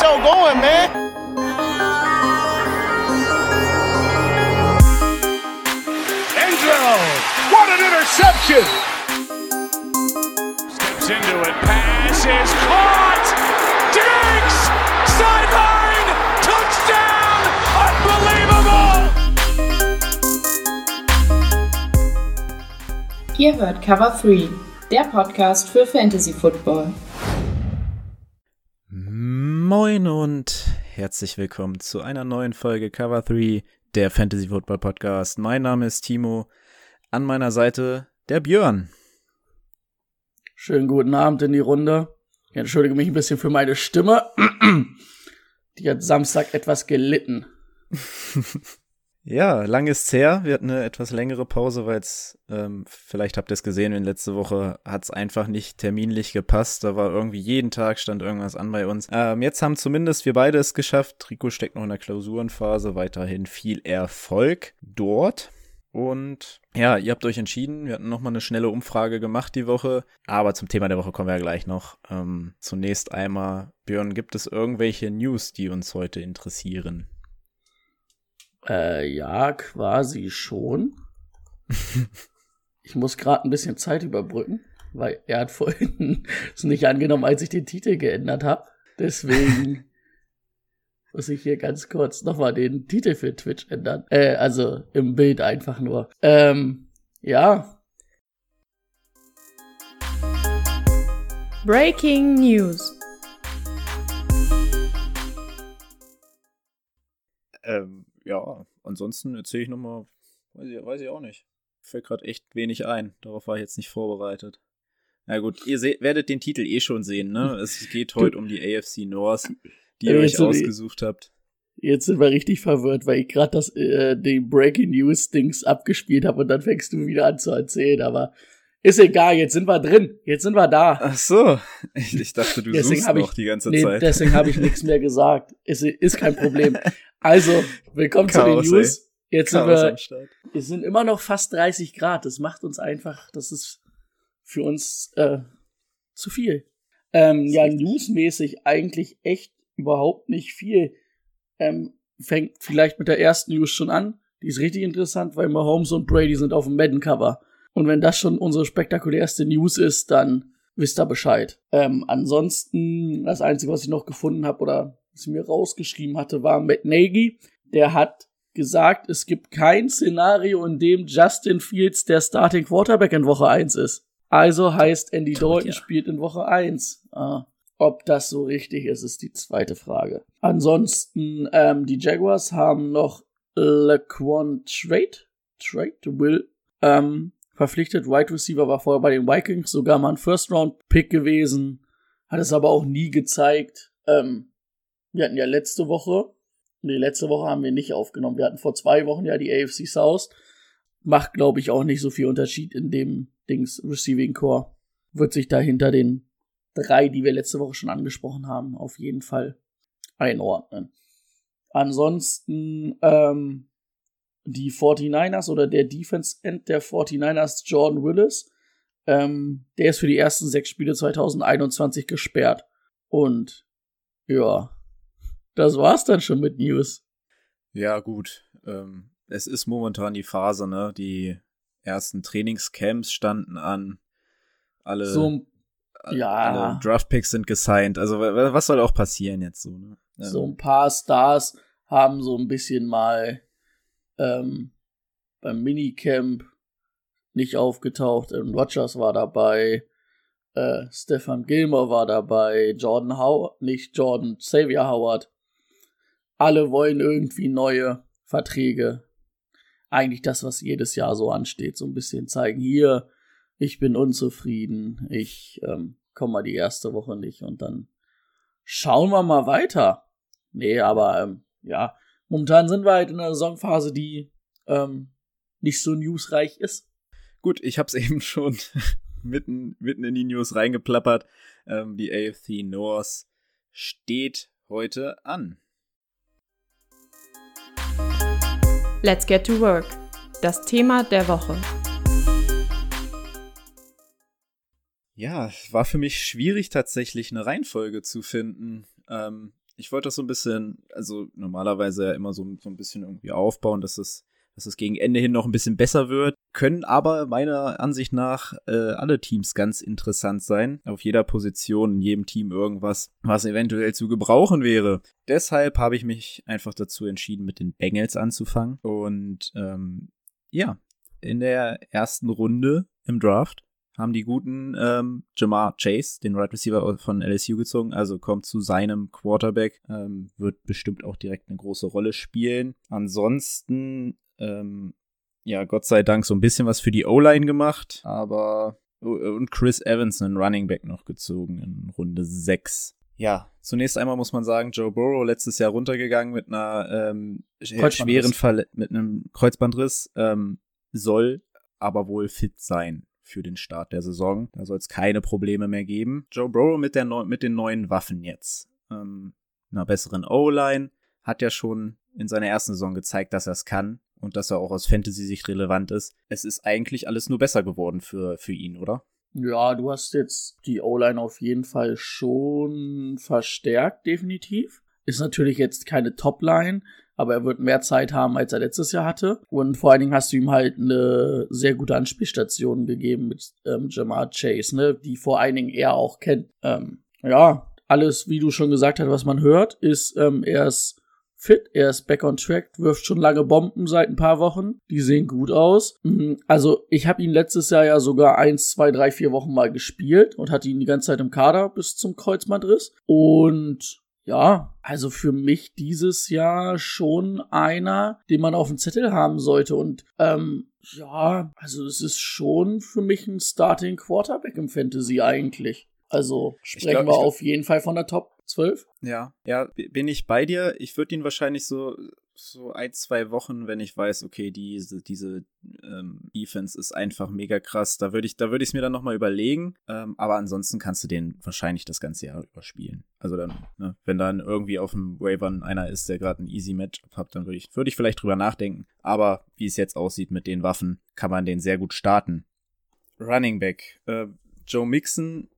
show going, man. Angelo, what an interception! Steps into it, pass is caught! Diggs! Sideline! Touchdown! Unbelievable! Ihr hört Cover 3, der Podcast für Fantasy Football. Moin und herzlich willkommen zu einer neuen Folge Cover 3, der Fantasy Football Podcast. Mein Name ist Timo, an meiner Seite der Björn. Schönen guten Abend in die Runde. Ich entschuldige mich ein bisschen für meine Stimme. Die hat Samstag etwas gelitten. Ja, lang ist's her. Wir hatten eine etwas längere Pause, weil es, ähm, vielleicht habt ihr es gesehen, in letzte Woche hat es einfach nicht terminlich gepasst. Da war irgendwie jeden Tag stand irgendwas an bei uns. Ähm, jetzt haben zumindest wir beide es geschafft. Rico steckt noch in der Klausurenphase. Weiterhin viel Erfolg dort. Und ja, ihr habt euch entschieden. Wir hatten nochmal eine schnelle Umfrage gemacht die Woche. Aber zum Thema der Woche kommen wir ja gleich noch. Ähm, zunächst einmal, Björn, gibt es irgendwelche News, die uns heute interessieren? Äh, ja, quasi schon. ich muss gerade ein bisschen Zeit überbrücken, weil er hat vorhin es nicht angenommen, als ich den Titel geändert habe. Deswegen muss ich hier ganz kurz nochmal den Titel für Twitch ändern. Äh, also im Bild einfach nur. Ähm, ja. Breaking News. Ähm, ja, ansonsten erzähle ich nochmal, weiß ich, weiß ich auch nicht. Fällt gerade echt wenig ein. Darauf war ich jetzt nicht vorbereitet. Na gut, ihr seht, werdet den Titel eh schon sehen, ne? Es geht heute um die AFC North, die ihr euch ausgesucht habt. Jetzt sind wir richtig verwirrt, weil ich gerade das äh, die Breaking News Dings abgespielt habe und dann fängst du wieder an zu erzählen, aber ist egal, jetzt sind wir drin, jetzt sind wir da. Ach so, ich, ich dachte, du deswegen suchst noch die ganze nee, Zeit. Deswegen habe ich nichts mehr gesagt. Ist, ist kein Problem. Also, willkommen Chaos, zu den News. Ey. Jetzt Chaos sind wir, es sind immer noch fast 30 Grad. Das macht uns einfach, das ist für uns äh, zu viel. Ähm, ja, newsmäßig eigentlich echt überhaupt nicht viel. Ähm, fängt vielleicht mit der ersten News schon an. Die ist richtig interessant, weil Mahomes und Brady sind auf dem Madden-Cover. Und wenn das schon unsere spektakulärste News ist, dann wisst ihr Bescheid. Ähm, ansonsten, das Einzige, was ich noch gefunden habe oder was ich mir rausgeschrieben hatte, war Matt Nagy. Der hat gesagt, es gibt kein Szenario, in dem Justin Fields der Starting Quarterback in Woche 1 ist. Also heißt Andy Dalton ja. spielt in Woche 1. Ah. Ob das so richtig ist, ist die zweite Frage. Ansonsten, ähm, die Jaguars haben noch Laquan Trade, Trade, Will, ähm, verpflichtet. Wide Receiver war vorher bei den Vikings sogar mal ein First-Round-Pick gewesen. Hat es aber auch nie gezeigt. Ähm, wir hatten ja letzte Woche, nee, letzte Woche haben wir nicht aufgenommen. Wir hatten vor zwei Wochen ja die AFC South. Macht, glaube ich, auch nicht so viel Unterschied in dem Dings Receiving Core. Wird sich da hinter den drei, die wir letzte Woche schon angesprochen haben, auf jeden Fall einordnen. Ansonsten ähm, die 49ers oder der Defense End der 49ers, Jordan Willis, ähm, der ist für die ersten sechs Spiele 2021 gesperrt. Und ja, das war's dann schon mit News. Ja, gut. Ähm, es ist momentan die Phase, ne? Die ersten Trainingscamps standen an. Alle, so, ja. alle Draftpicks sind gesigned. Also was soll auch passieren jetzt so, ne? Ja. So ein paar Stars haben so ein bisschen mal ähm, beim Minicamp nicht aufgetaucht. Aaron Rodgers war dabei, äh, Stefan Gilmore war dabei, Jordan Howard, nicht Jordan, Xavier Howard. Alle wollen irgendwie neue Verträge. Eigentlich das, was jedes Jahr so ansteht, so ein bisschen zeigen, hier, ich bin unzufrieden, ich ähm, komme mal die erste Woche nicht und dann schauen wir mal weiter. Nee, aber ähm, ja, momentan sind wir halt in einer Saisonphase, die ähm, nicht so newsreich ist. Gut, ich hab's eben schon mitten, mitten in die News reingeplappert. Ähm, die AFC North steht heute an. Let's get to work. Das Thema der Woche. Ja, war für mich schwierig tatsächlich eine Reihenfolge zu finden. Ähm, ich wollte das so ein bisschen, also normalerweise ja immer so, so ein bisschen irgendwie aufbauen, dass es, dass es gegen Ende hin noch ein bisschen besser wird. Können aber meiner Ansicht nach äh, alle Teams ganz interessant sein. Auf jeder Position, in jedem Team irgendwas, was eventuell zu gebrauchen wäre. Deshalb habe ich mich einfach dazu entschieden, mit den Bengals anzufangen. Und ähm, ja, in der ersten Runde im Draft haben die guten ähm, Jamar Chase, den Right Receiver von LSU gezogen, also kommt zu seinem Quarterback, ähm, wird bestimmt auch direkt eine große Rolle spielen. Ansonsten, ähm, ja, Gott sei Dank so ein bisschen was für die O-Line gemacht, aber und Chris Evans, einen Running Back noch gezogen in Runde 6. Ja, zunächst einmal muss man sagen, Joe Burrow letztes Jahr runtergegangen mit einer ähm, schweren Fall mit einem Kreuzbandriss, ähm, soll aber wohl fit sein für den Start der Saison. Da soll es keine Probleme mehr geben. Joe Burrow mit, der Neu mit den neuen Waffen jetzt. Ähm, einer besseren O-Line. Hat ja schon in seiner ersten Saison gezeigt, dass er es kann und dass er auch aus Fantasy-Sicht relevant ist. Es ist eigentlich alles nur besser geworden für, für ihn, oder? Ja, du hast jetzt die O-Line auf jeden Fall schon verstärkt, definitiv. Ist natürlich jetzt keine Top-Line, aber er wird mehr Zeit haben, als er letztes Jahr hatte. Und vor allen Dingen hast du ihm halt eine sehr gute Anspielstation gegeben mit ähm, Jamar Chase, ne, die vor allen Dingen er auch kennt. Ähm, ja, alles, wie du schon gesagt hast, was man hört, ist, ähm, er ist fit, er ist back on track, wirft schon lange Bomben seit ein paar Wochen. Die sehen gut aus. Mhm, also ich habe ihn letztes Jahr ja sogar eins, zwei, drei, vier Wochen mal gespielt und hatte ihn die ganze Zeit im Kader bis zum Kreuzbandriss. Und ja, also für mich dieses Jahr schon einer, den man auf dem Zettel haben sollte. Und ähm, ja, also es ist schon für mich ein Starting Quarterback im Fantasy eigentlich. Also sprechen glaub, wir auf jeden Fall von der Top 12. Ja, ja, bin ich bei dir. Ich würde ihn wahrscheinlich so so ein, zwei Wochen, wenn ich weiß, okay, diese, diese ähm, Defense ist einfach mega krass. Da würde ich, da es mir dann nochmal überlegen. Ähm, aber ansonsten kannst du den wahrscheinlich das ganze Jahr überspielen. Also dann, ne, wenn dann irgendwie auf dem Wavern einer ist, der gerade ein Easy Matchup hat, dann würde ich, würde ich vielleicht drüber nachdenken. Aber wie es jetzt aussieht mit den Waffen, kann man den sehr gut starten. Running Back. Äh, Joe Mixon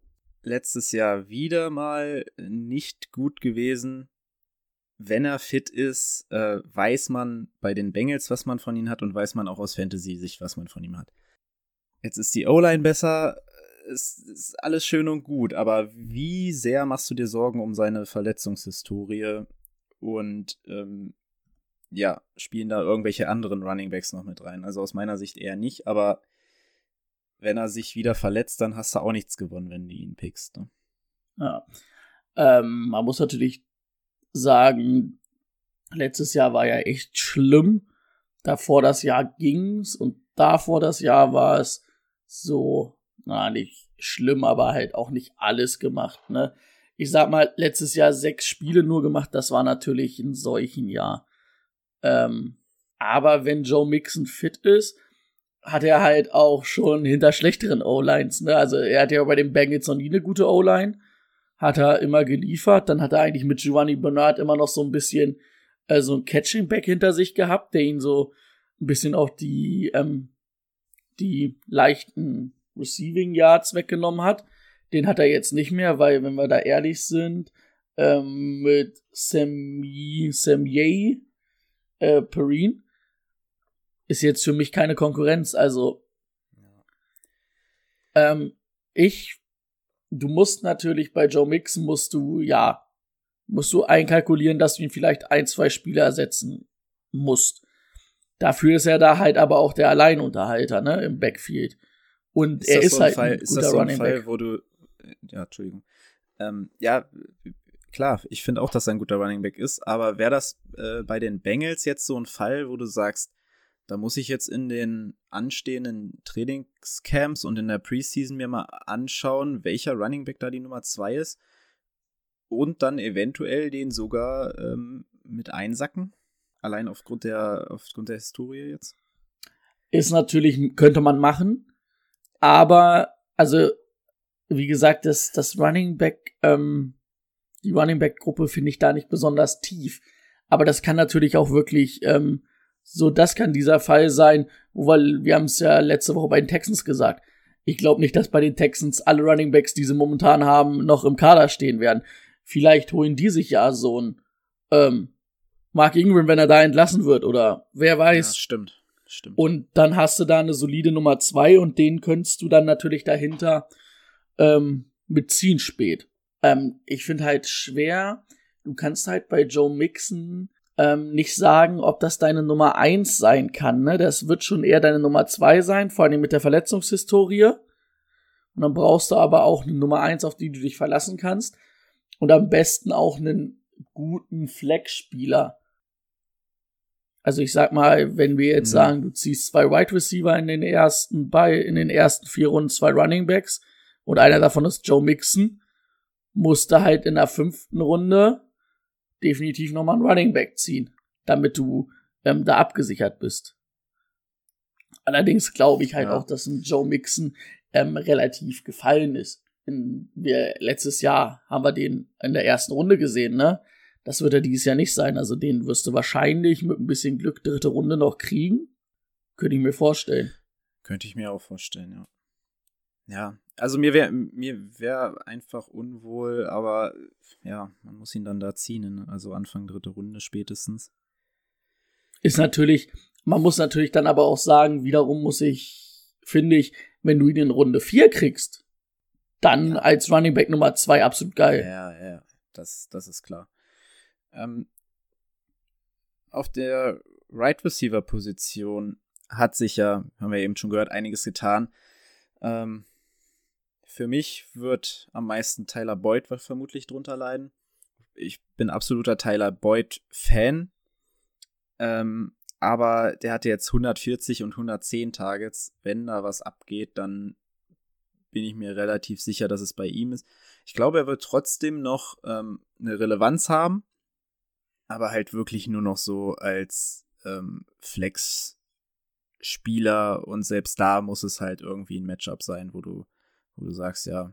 letztes Jahr wieder mal nicht gut gewesen wenn er fit ist, äh, weiß man bei den Bengals, was man von ihm hat und weiß man auch aus Fantasy-Sicht, was man von ihm hat. Jetzt ist die O-Line besser, es ist alles schön und gut, aber wie sehr machst du dir Sorgen um seine Verletzungshistorie und ähm, ja, spielen da irgendwelche anderen Running Backs noch mit rein? Also aus meiner Sicht eher nicht, aber wenn er sich wieder verletzt, dann hast du auch nichts gewonnen, wenn du ihn pickst. Ne? Ja. Ähm, man muss natürlich sagen, letztes Jahr war ja echt schlimm. Davor das Jahr ging's und davor das Jahr war es so, na, nicht schlimm, aber halt auch nicht alles gemacht, ne? Ich sag mal, letztes Jahr sechs Spiele nur gemacht, das war natürlich ein solchen Jahr. Ähm, aber wenn Joe Mixon fit ist, hat er halt auch schon hinter schlechteren O-Lines, ne? Also er hat ja bei den Bengals noch nie eine gute O-Line hat er immer geliefert. Dann hat er eigentlich mit Giovanni Bernard immer noch so ein bisschen äh, so ein Catching Back hinter sich gehabt, der ihn so ein bisschen auch die, ähm, die leichten Receiving Yards weggenommen hat. Den hat er jetzt nicht mehr, weil, wenn wir da ehrlich sind, ähm, mit Samye, Samye äh, Perrine ist jetzt für mich keine Konkurrenz. Also, ähm, ich du musst natürlich bei Joe Mixon musst du, ja, musst du einkalkulieren, dass du ihn vielleicht ein, zwei Spieler ersetzen musst. Dafür ist er da halt aber auch der Alleinunterhalter, ne, im Backfield. Und ist er ist so halt Fall, ein ist das so ein Running Fall, Back. wo du, ja, Entschuldigung. Ähm, ja, klar, ich finde auch, dass er ein guter Running Back ist, aber wäre das äh, bei den Bengals jetzt so ein Fall, wo du sagst, da muss ich jetzt in den anstehenden Trainingscamps und in der Preseason mir mal anschauen, welcher Running Back da die Nummer 2 ist. Und dann eventuell den sogar ähm, mit einsacken. Allein aufgrund der, aufgrund der Historie jetzt. Ist natürlich, könnte man machen. Aber, also, wie gesagt, das, das Running Back, ähm, die Running Back Gruppe finde ich da nicht besonders tief. Aber das kann natürlich auch wirklich ähm, so, das kann dieser Fall sein, weil wir haben es ja letzte Woche bei den Texans gesagt. Ich glaube nicht, dass bei den Texans alle Running Backs, die sie momentan haben, noch im Kader stehen werden. Vielleicht holen die sich ja so ein ähm, Mark Ingram, wenn er da entlassen wird, oder wer weiß. Ja, stimmt. Stimmt. Und dann hast du da eine solide Nummer zwei und den könntest du dann natürlich dahinter ähm, mitziehen spät. Ähm, ich finde halt schwer, du kannst halt bei Joe Mixon ähm, nicht sagen, ob das deine Nummer eins sein kann. Ne? Das wird schon eher deine Nummer zwei sein, vor allem mit der Verletzungshistorie. Und dann brauchst du aber auch eine Nummer eins, auf die du dich verlassen kannst. Und am besten auch einen guten Flex-Spieler. Also ich sag mal, wenn wir jetzt mhm. sagen, du ziehst zwei Wide Receiver in den ersten bei in den ersten vier Runden, zwei Running Backs und einer davon ist Joe Mixon, musst du halt in der fünften Runde definitiv nochmal einen Running Back ziehen, damit du ähm, da abgesichert bist. Allerdings glaube ich halt ja. auch, dass ein Joe Mixon ähm, relativ gefallen ist. In, wir, letztes Jahr haben wir den in der ersten Runde gesehen, ne? Das wird er dieses Jahr nicht sein. Also den wirst du wahrscheinlich mit ein bisschen Glück dritte Runde noch kriegen. Könnte ich mir vorstellen. Könnte ich mir auch vorstellen, ja. Ja, also mir wäre mir wär einfach unwohl, aber ja, man muss ihn dann da ziehen, ne? also Anfang dritte Runde spätestens. Ist natürlich, man muss natürlich dann aber auch sagen, wiederum muss ich, finde ich, wenn du ihn in Runde 4 kriegst, dann ja. als Running Back Nummer 2 absolut geil. Ja, ja, das, das ist klar. Ähm, auf der Right Receiver Position hat sich ja, haben wir eben schon gehört, einiges getan. Ähm, für mich wird am meisten Tyler Boyd vermutlich drunter leiden. Ich bin absoluter Tyler Boyd-Fan. Ähm, aber der hatte jetzt 140 und 110 Targets. Wenn da was abgeht, dann bin ich mir relativ sicher, dass es bei ihm ist. Ich glaube, er wird trotzdem noch ähm, eine Relevanz haben, aber halt wirklich nur noch so als ähm, Flex-Spieler und selbst da muss es halt irgendwie ein Matchup sein, wo du wo du sagst, ja,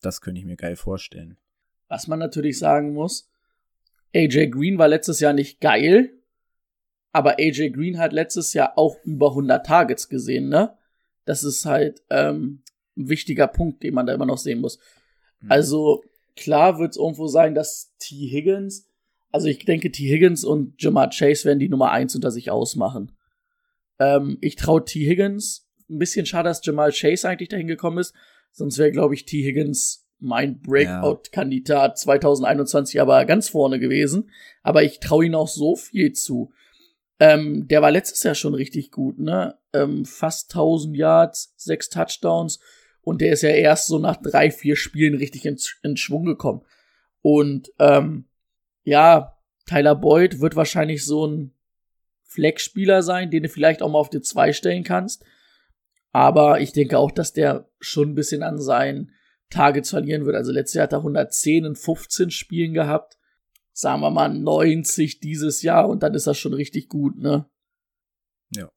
das könnte ich mir geil vorstellen. Was man natürlich sagen muss, AJ Green war letztes Jahr nicht geil, aber AJ Green hat letztes Jahr auch über 100 Targets gesehen, ne? Das ist halt ähm, ein wichtiger Punkt, den man da immer noch sehen muss. Mhm. Also klar wird es irgendwo sein, dass T. Higgins, also ich denke, T. Higgins und Jamar Chase werden die Nummer eins unter sich ausmachen. Ähm, ich traue T. Higgins. Ein bisschen schade, dass Jamal Chase eigentlich dahin gekommen ist, Sonst wäre, glaube ich, T. Higgins mein Breakout-Kandidat 2021 aber ganz vorne gewesen. Aber ich traue ihm auch so viel zu. Ähm, der war letztes Jahr schon richtig gut, ne? Ähm, fast 1000 Yards, sechs Touchdowns. Und der ist ja erst so nach drei, vier Spielen richtig in, in Schwung gekommen. Und ähm, ja, Tyler Boyd wird wahrscheinlich so ein Flex-Spieler sein, den du vielleicht auch mal auf die zwei stellen kannst. Aber ich denke auch, dass der schon ein bisschen an seinen Targets verlieren wird. Also letztes Jahr hat er 110 in 15 Spielen gehabt. Sagen wir mal 90 dieses Jahr und dann ist das schon richtig gut, ne? Ja.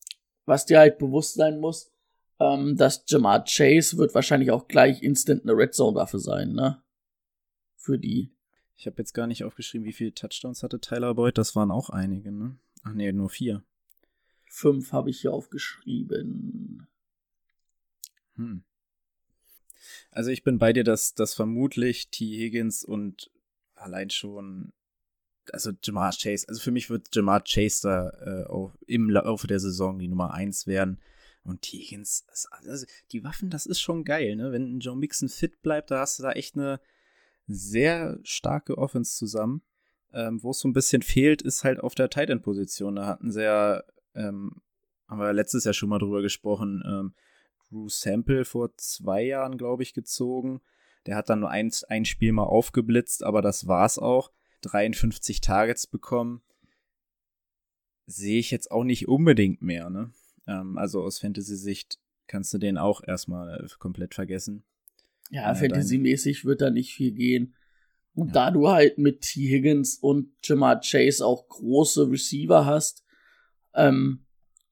Was dir halt bewusst sein muss, ähm, dass Jamar Chase wird wahrscheinlich auch gleich instant eine Red Zone Waffe sein, ne? Für die. Ich habe jetzt gar nicht aufgeschrieben, wie viele Touchdowns hatte Tyler Boyd. Das waren auch einige, ne? Ach nee, nur vier. Fünf habe ich hier aufgeschrieben. Hm. Also ich bin bei dir, dass, dass vermutlich T. Higgins und allein schon, also Jamar Chase, also für mich wird Jamar Chase da äh, auch im Laufe der Saison die Nummer 1 werden. Und T. Higgins, also die Waffen, das ist schon geil, ne? Wenn Joe Mixon fit bleibt, da hast du da echt eine sehr starke Offense zusammen. Ähm, Wo es so ein bisschen fehlt, ist halt auf der Tight End Position. Da hatten sie ja, ähm, haben wir letztes Jahr schon mal drüber gesprochen, ähm, Drew Sample vor zwei Jahren, glaube ich, gezogen. Der hat dann nur ein, ein Spiel mal aufgeblitzt, aber das war's auch. 53 Targets bekommen. Sehe ich jetzt auch nicht unbedingt mehr, ne? Ähm, also aus Fantasy-Sicht kannst du den auch erstmal äh, komplett vergessen. Ja, äh, Fantasy-mäßig wird da nicht viel gehen. Und ja. da du halt mit T. Higgins und Jamar Chase auch große Receiver hast, ähm,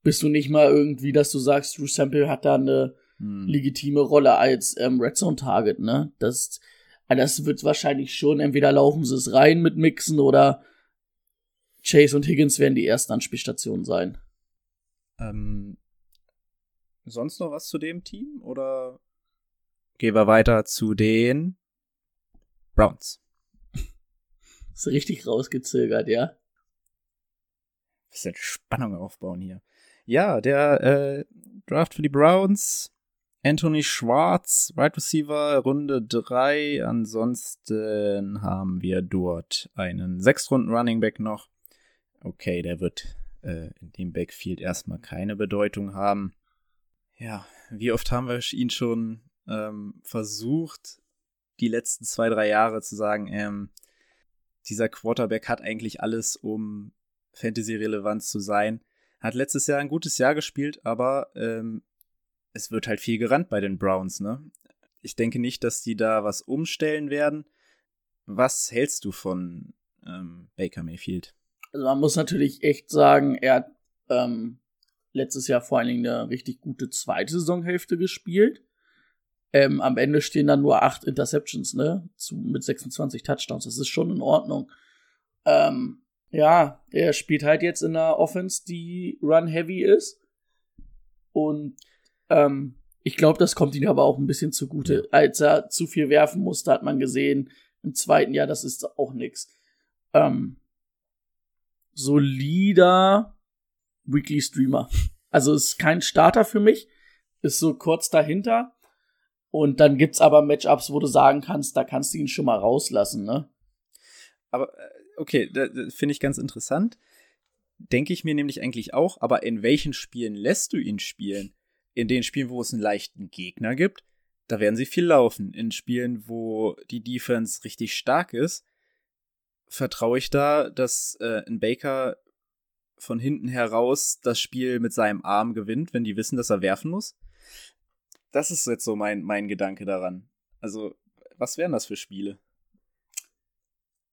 bist du nicht mal irgendwie, dass du sagst, Drew Sample hat da eine hm. legitime Rolle als ähm, Red Zone Target, ne? Das, äh, das wird wahrscheinlich schon, entweder laufen sie es rein mit Mixen oder Chase und Higgins werden die ersten Anspielstationen sein. Ähm, sonst noch was zu dem Team oder gehen wir weiter zu den Browns? Ist richtig rausgezögert, ja. Bisschen Spannung aufbauen hier. Ja, der äh, Draft für die Browns. Anthony Schwarz, Right Receiver, Runde 3. Ansonsten haben wir dort einen Sechstrunden Running Back noch. Okay, der wird äh, in dem Backfield erstmal keine Bedeutung haben. Ja, wie oft haben wir ihn schon ähm, versucht, die letzten zwei, drei Jahre zu sagen, ähm, dieser Quarterback hat eigentlich alles, um Fantasy-relevant zu sein. Hat letztes Jahr ein gutes Jahr gespielt, aber ähm, es wird halt viel gerannt bei den Browns, ne? Ich denke nicht, dass die da was umstellen werden. Was hältst du von ähm, Baker Mayfield? Also man muss natürlich echt sagen, er hat ähm, letztes Jahr vor allen Dingen eine richtig gute zweite Saisonhälfte gespielt. Ähm, am Ende stehen dann nur acht Interceptions, ne? Zu, mit 26 Touchdowns. Das ist schon in Ordnung. Ähm, ja, er spielt halt jetzt in einer Offense, die run-heavy ist. Und ähm, ich glaube, das kommt ihm aber auch ein bisschen zugute. Als er zu viel werfen musste, hat man gesehen, im zweiten Jahr, das ist auch nix. Ähm, solider Weekly Streamer. Also ist kein Starter für mich, ist so kurz dahinter. Und dann gibt's aber Matchups, wo du sagen kannst, da kannst du ihn schon mal rauslassen, ne? Aber äh, okay, finde ich ganz interessant. Denke ich mir nämlich eigentlich auch, aber in welchen Spielen lässt du ihn spielen? In den Spielen, wo es einen leichten Gegner gibt, da werden sie viel laufen. In Spielen, wo die Defense richtig stark ist, vertraue ich da, dass äh, ein Baker von hinten heraus das Spiel mit seinem Arm gewinnt, wenn die wissen, dass er werfen muss? Das ist jetzt so mein, mein Gedanke daran. Also, was wären das für Spiele?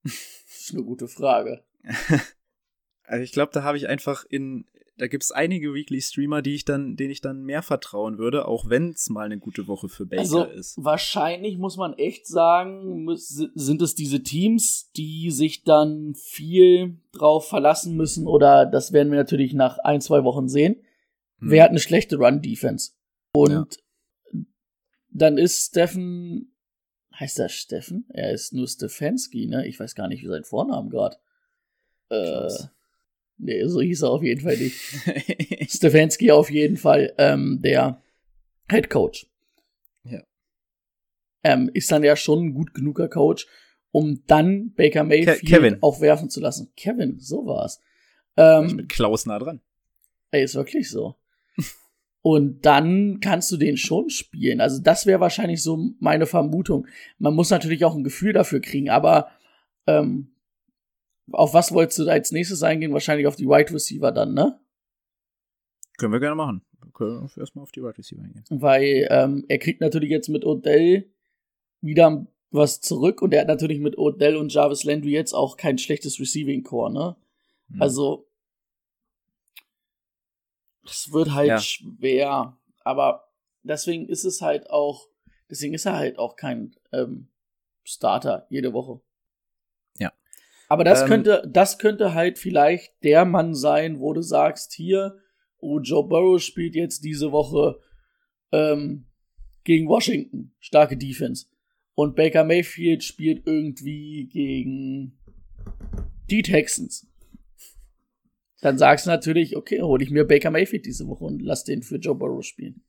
Das ist eine gute Frage. also ich glaube, da habe ich einfach in, da gibt es einige Weekly Streamer, die ich dann, denen ich dann mehr vertrauen würde, auch wenn es mal eine gute Woche für Baker also, ist. Wahrscheinlich muss man echt sagen, sind es diese Teams, die sich dann viel drauf verlassen müssen, oder das werden wir natürlich nach ein, zwei Wochen sehen. Hm. Wer hat eine schlechte Run-Defense? Und ja dann ist Steffen, heißt er Steffen? Er ist nur Stefanski, ne? Ich weiß gar nicht, wie sein Vornamen gerade. Äh, nee, so hieß er auf jeden Fall nicht. Stefanski auf jeden Fall, ähm, der Head Coach. Ja. Ähm, ist dann ja schon ein gut genuger Coach, um dann Baker Mayfield Ke Kevin. auch werfen zu lassen. Kevin, so war's. Ähm, mit Klaus nah dran. Ey, ist wirklich so. Und dann kannst du den schon spielen. Also das wäre wahrscheinlich so meine Vermutung. Man muss natürlich auch ein Gefühl dafür kriegen, aber ähm, auf was wolltest du da als nächstes eingehen? Wahrscheinlich auf die Wide Receiver dann, ne? Können wir gerne machen. Können wir erstmal auf die Wide Receiver eingehen. Weil ähm, er kriegt natürlich jetzt mit Odell wieder was zurück und er hat natürlich mit Odell und Jarvis Landry jetzt auch kein schlechtes Receiving Core, ne? Mhm. Also es wird halt ja. schwer, aber deswegen ist es halt auch, deswegen ist er halt auch kein ähm, Starter jede Woche. Ja. Aber das ähm, könnte, das könnte halt vielleicht der Mann sein, wo du sagst, hier, oh, Joe Burrow spielt jetzt diese Woche ähm, gegen Washington, starke Defense. Und Baker Mayfield spielt irgendwie gegen die Texans dann sagst du natürlich, okay, hole ich mir Baker Mayfield diese Woche und lass den für Joe Burrow spielen.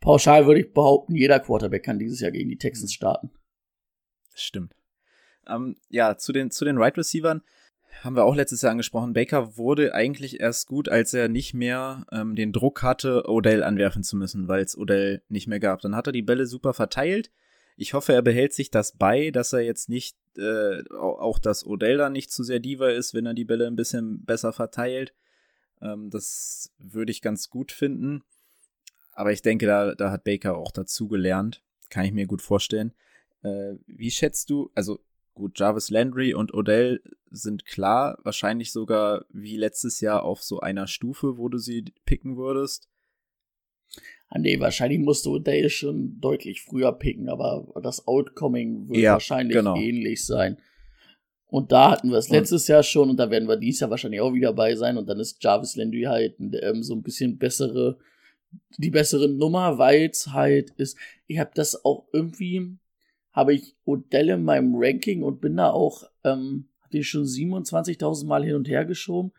Pauschal würde ich behaupten, jeder Quarterback kann dieses Jahr gegen die Texans starten. Stimmt. Ähm, ja, zu den, zu den Right Receivern haben wir auch letztes Jahr angesprochen. Baker wurde eigentlich erst gut, als er nicht mehr ähm, den Druck hatte, Odell anwerfen zu müssen, weil es Odell nicht mehr gab. Dann hat er die Bälle super verteilt ich hoffe, er behält sich das bei, dass er jetzt nicht, äh, auch dass Odell da nicht zu sehr Diva ist, wenn er die Bälle ein bisschen besser verteilt. Ähm, das würde ich ganz gut finden. Aber ich denke, da, da hat Baker auch dazu gelernt. Kann ich mir gut vorstellen. Äh, wie schätzt du, also gut, Jarvis Landry und Odell sind klar, wahrscheinlich sogar wie letztes Jahr auf so einer Stufe, wo du sie picken würdest. Ah, nee, wahrscheinlich musste O'Day schon deutlich früher picken, aber das Outcoming wird ja, wahrscheinlich genau. ähnlich sein. Und da hatten wir es letztes Jahr schon und da werden wir dieses Jahr wahrscheinlich auch wieder bei sein und dann ist Jarvis Landry halt ähm, so ein bisschen bessere, die bessere Nummer, weil es halt ist, ich habe das auch irgendwie, habe ich Odell in meinem Ranking und bin da auch, ähm, hatte ich schon 27.000 Mal hin und her geschoben,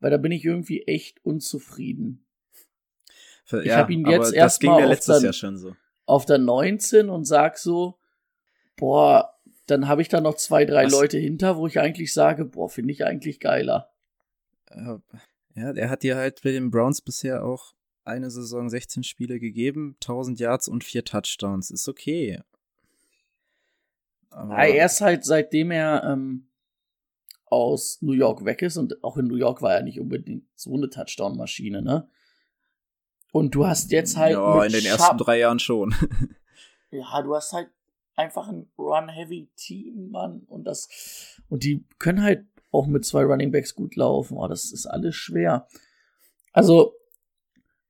weil da bin ich irgendwie echt unzufrieden. Für, ich ja, habe ihn jetzt erstmal auf, der, so. auf der 19 und sag so, boah, dann habe ich da noch zwei, drei Was? Leute hinter, wo ich eigentlich sage, boah, finde ich eigentlich geiler. Ja, der hat dir halt bei den Browns bisher auch eine Saison 16 Spiele gegeben, 1000 Yards und vier Touchdowns. Ist okay. Aber ja, er ist halt, seitdem er ähm, aus New York weg ist, und auch in New York war er nicht unbedingt so eine Touchdown-Maschine, ne? Und du hast jetzt halt. Ja, in den Schapp ersten drei Jahren schon. ja, du hast halt einfach ein Run-Heavy-Team, Mann. Und das, und die können halt auch mit zwei Running Backs gut laufen. Oh, das ist alles schwer. Also,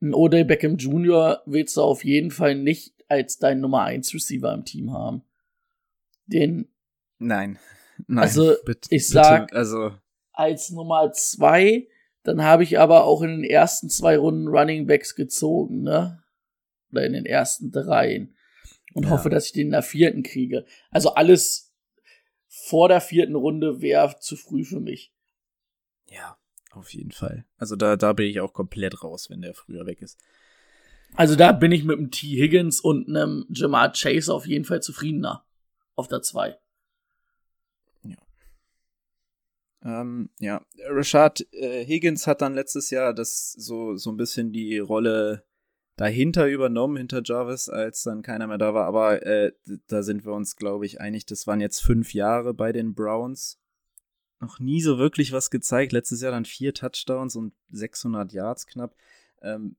ein Odell Beckham Jr. willst du auf jeden Fall nicht als dein Nummer 1 Receiver im Team haben. Den. Nein. Nein. Also, bitte, ich sag, bitte, also. als Nummer 2, dann habe ich aber auch in den ersten zwei Runden Running Backs gezogen, ne? Oder in den ersten dreien und ja. hoffe, dass ich den in der vierten kriege. Also alles vor der vierten Runde wäre zu früh für mich. Ja, auf jeden Fall. Also da, da bin ich auch komplett raus, wenn der früher weg ist. Also da bin ich mit einem T. Higgins und einem Jamar Chase auf jeden Fall zufriedener. Auf der 2. Ja. Ähm, ja, Rashad äh, Higgins hat dann letztes Jahr das so, so ein bisschen die Rolle dahinter übernommen, hinter Jarvis, als dann keiner mehr da war. Aber äh, da sind wir uns, glaube ich, einig. Das waren jetzt fünf Jahre bei den Browns. Noch nie so wirklich was gezeigt. Letztes Jahr dann vier Touchdowns und 600 Yards knapp. Ähm,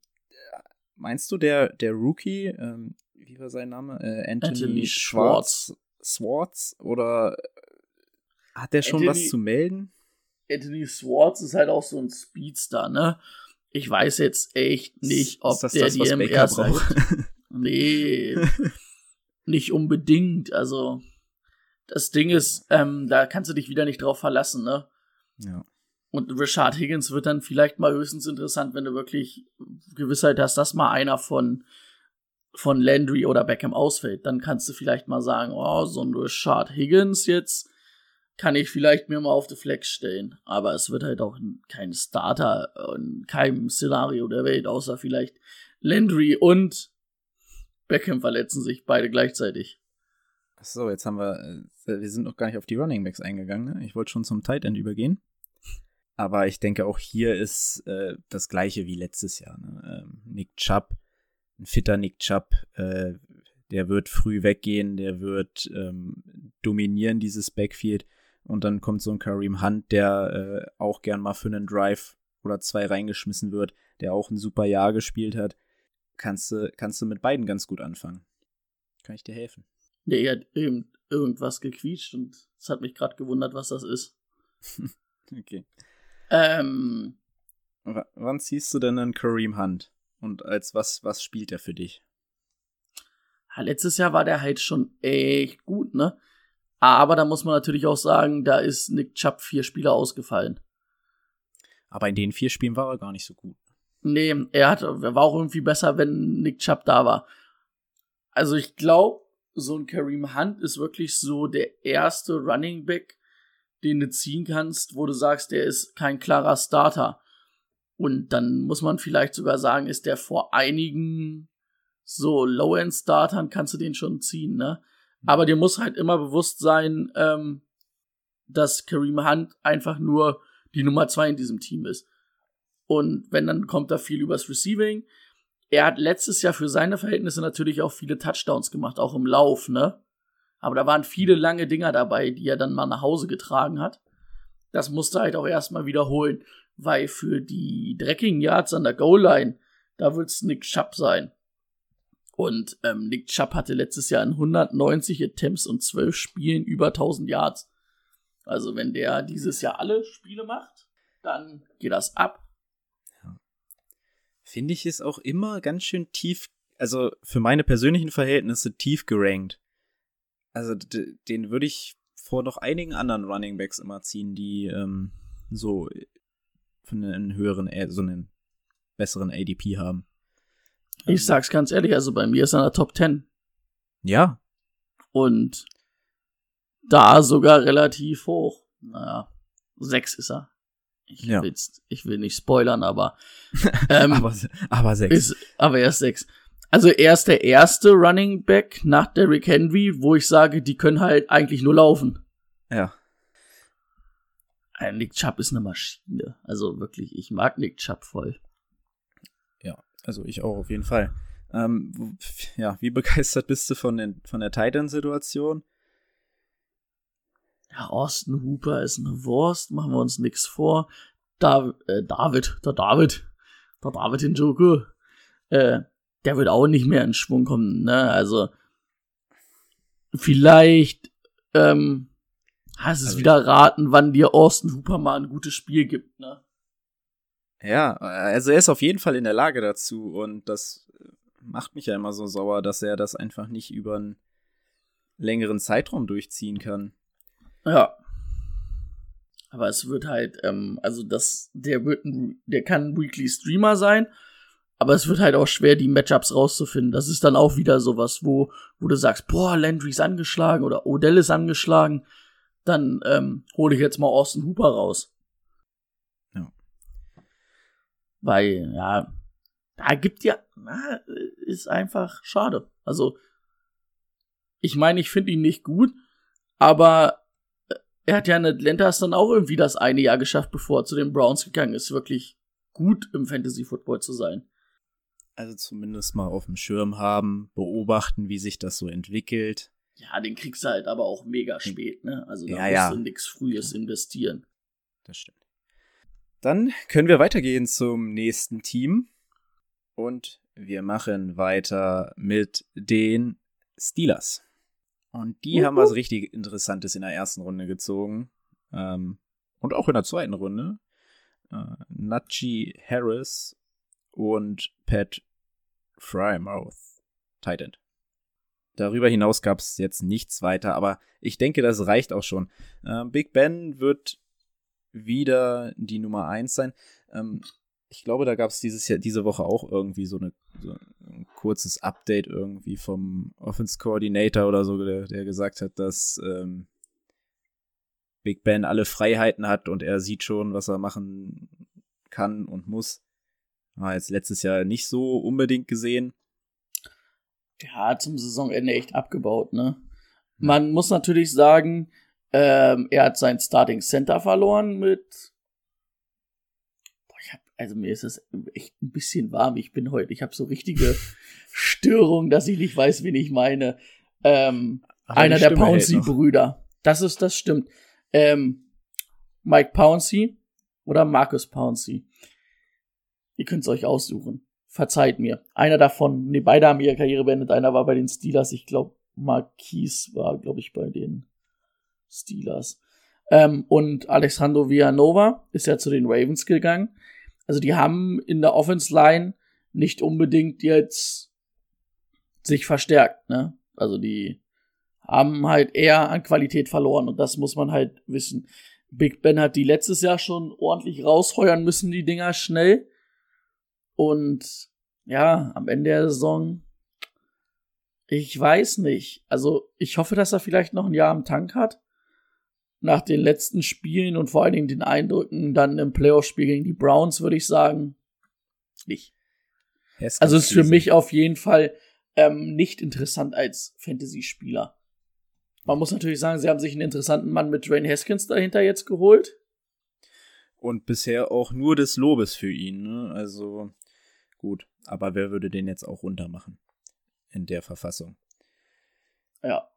meinst du, der, der Rookie, ähm, wie war sein Name? Äh, Anthony, Anthony Schwartz. Swartz? Oder hat der schon Anthony, was zu melden? Anthony Swartz ist halt auch so ein Speedster, ne? Ich weiß jetzt echt nicht, ob der das, die MR braucht. Nee, nicht unbedingt. Also, das Ding ist, ähm, da kannst du dich wieder nicht drauf verlassen, ne? Ja. Und Richard Higgins wird dann vielleicht mal höchstens interessant, wenn du wirklich Gewissheit hast, dass mal einer von, von Landry oder Beckham ausfällt. Dann kannst du vielleicht mal sagen, oh, so ein Richard Higgins jetzt kann ich vielleicht mir mal auf die Flex stellen. Aber es wird halt auch kein Starter in keinem Szenario der Welt, außer vielleicht Landry und Beckham verletzen sich beide gleichzeitig. So, jetzt haben wir, äh, wir sind noch gar nicht auf die Running Backs eingegangen. Ne? Ich wollte schon zum Tight End übergehen. Aber ich denke, auch hier ist äh, das gleiche wie letztes Jahr. Ne? Ähm, Nick Chubb, ein fitter Nick Chubb, äh, der wird früh weggehen, der wird ähm, dominieren, dieses Backfield. Und dann kommt so ein Kareem Hunt, der äh, auch gern mal für einen Drive oder zwei reingeschmissen wird, der auch ein super Jahr gespielt hat. Kannst du, kannst du mit beiden ganz gut anfangen. Kann ich dir helfen? Nee, er hat eben irgendwas gequietscht und es hat mich gerade gewundert, was das ist. okay. Ähm. W wann ziehst du denn einen Kareem Hunt? Und als was, was spielt er für dich? Ja, letztes Jahr war der halt schon echt gut, ne? Aber da muss man natürlich auch sagen, da ist Nick Chubb vier Spieler ausgefallen. Aber in den vier Spielen war er gar nicht so gut. Nee, er, hat, er war auch irgendwie besser, wenn Nick Chubb da war. Also ich glaube, so ein Kareem Hunt ist wirklich so der erste Running Back, den du ziehen kannst, wo du sagst, der ist kein klarer Starter. Und dann muss man vielleicht sogar sagen, ist der vor einigen so Low-End-Startern kannst du den schon ziehen, ne? Aber dir muss halt immer bewusst sein, ähm, dass Kareem Hunt einfach nur die Nummer zwei in diesem Team ist. Und wenn, dann kommt da viel übers Receiving. Er hat letztes Jahr für seine Verhältnisse natürlich auch viele Touchdowns gemacht, auch im Lauf, ne? Aber da waren viele lange Dinger dabei, die er dann mal nach Hause getragen hat. Das musste halt auch erstmal wiederholen, weil für die dreckigen Yards an der Goal-Line, da wird's Nick Chubb sein. Und ähm, Nick Chubb hatte letztes Jahr in 190 Attempts und 12 Spielen über 1000 Yards. Also wenn der dieses Jahr alle Spiele macht, dann geht das ab. Ja. Finde ich es auch immer ganz schön tief, also für meine persönlichen Verhältnisse tief gerankt. Also den würde ich vor noch einigen anderen Running Backs immer ziehen, die ähm, so von einen höheren, äh, so einen besseren ADP haben. Ich sag's ganz ehrlich, also bei mir ist er in der Top 10. Ja. Und da sogar relativ hoch. Naja, sechs ist er. Ich, Ja. will's, ich will nicht spoilern, aber, ähm, aber, aber sechs. ist, aber er ist sechs. Also er ist der erste Running Back nach Derrick Henry, wo ich sage, die können halt eigentlich nur laufen. ja. Äh, Nick Chubb ist eine Maschine. Also wirklich, ich mag Nick Chubb voll. Also ich auch auf jeden Fall. Ähm, ja, wie begeistert bist du von, den, von der Titan-Situation? Ja, Austin Hooper ist eine Wurst, machen wir uns nix vor. Da, äh, David, der David, der David in Joku, äh, der wird auch nicht mehr in Schwung kommen, ne? Also, vielleicht, ähm, hast es Also- wieder raten, wann dir Austin Hooper mal ein gutes Spiel gibt, ne? Ja, also er ist auf jeden Fall in der Lage dazu und das macht mich ja immer so sauer, dass er das einfach nicht über einen längeren Zeitraum durchziehen kann. Ja. Aber es wird halt, ähm, also das, der wird der kann ein Weekly Streamer sein, aber es wird halt auch schwer, die Matchups rauszufinden. Das ist dann auch wieder sowas, wo, wo du sagst, boah, Landry ist angeschlagen oder Odell ist angeschlagen, dann ähm, hole ich jetzt mal Austin Hooper raus. Ja. Weil, ja, da gibt ja, na, ist einfach schade. Also, ich meine, ich finde ihn nicht gut, aber er hat ja in Atlanta es dann auch irgendwie das eine Jahr geschafft, bevor er zu den Browns gegangen ist, wirklich gut im Fantasy Football zu sein. Also zumindest mal auf dem Schirm haben, beobachten, wie sich das so entwickelt. Ja, den kriegst du halt aber auch mega spät, ne? Also da Ja, musst ja. du nix Frühes investieren. Das stimmt. Dann können wir weitergehen zum nächsten Team. Und wir machen weiter mit den Steelers. Und die Wuhu. haben was richtig Interessantes in der ersten Runde gezogen. Ähm, und auch in der zweiten Runde. Äh, Najee Harris und Pat Frymouth, Tight End. Darüber hinaus gab es jetzt nichts weiter, aber ich denke, das reicht auch schon. Äh, Big Ben wird wieder die Nummer 1 sein. Ähm, ich glaube, da gab es dieses Jahr, diese Woche auch irgendwie so, eine, so ein kurzes Update irgendwie vom Offense Coordinator oder so, der, der gesagt hat, dass ähm, Big Ben alle Freiheiten hat und er sieht schon, was er machen kann und muss. War jetzt letztes Jahr nicht so unbedingt gesehen. Ja, zum Saisonende echt abgebaut, ne? Man muss natürlich sagen, ähm, er hat sein Starting Center verloren mit. Boah, ich hab, also mir ist es echt ein bisschen warm. Ich bin heute, ich habe so richtige Störung, dass ich nicht weiß, wen ich meine. Ähm, Aber einer der. Pouncey-Brüder. Das ist, das stimmt. Ähm, Mike Pouncey oder Marcus Pouncey. Ihr könnt's euch aussuchen. Verzeiht mir. Einer davon, nee, beide haben ihre Karriere beendet. Einer war bei den Steelers. Ich glaube, Marquise war, glaube ich, bei den Steelers. Ähm, und Alexandro Villanova ist ja zu den Ravens gegangen. Also die haben in der Offense Line nicht unbedingt jetzt sich verstärkt, ne? Also die haben halt eher an Qualität verloren und das muss man halt wissen. Big Ben hat die letztes Jahr schon ordentlich rausheuern müssen, die Dinger schnell. Und ja, am Ende der Saison, ich weiß nicht. Also ich hoffe, dass er vielleicht noch ein Jahr am Tank hat. Nach den letzten Spielen und vor allen Dingen den Eindrücken dann im Playoff-Spiel gegen die Browns, würde ich sagen, nicht. Haskins Also ist für mich auf jeden Fall ähm, nicht interessant als Fantasy-Spieler. Man muss natürlich sagen, sie haben sich einen interessanten Mann mit Dwayne Haskins dahinter jetzt geholt. Und bisher auch nur des Lobes für ihn. Ne? Also gut, aber wer würde den jetzt auch runtermachen? In der Verfassung. Ja.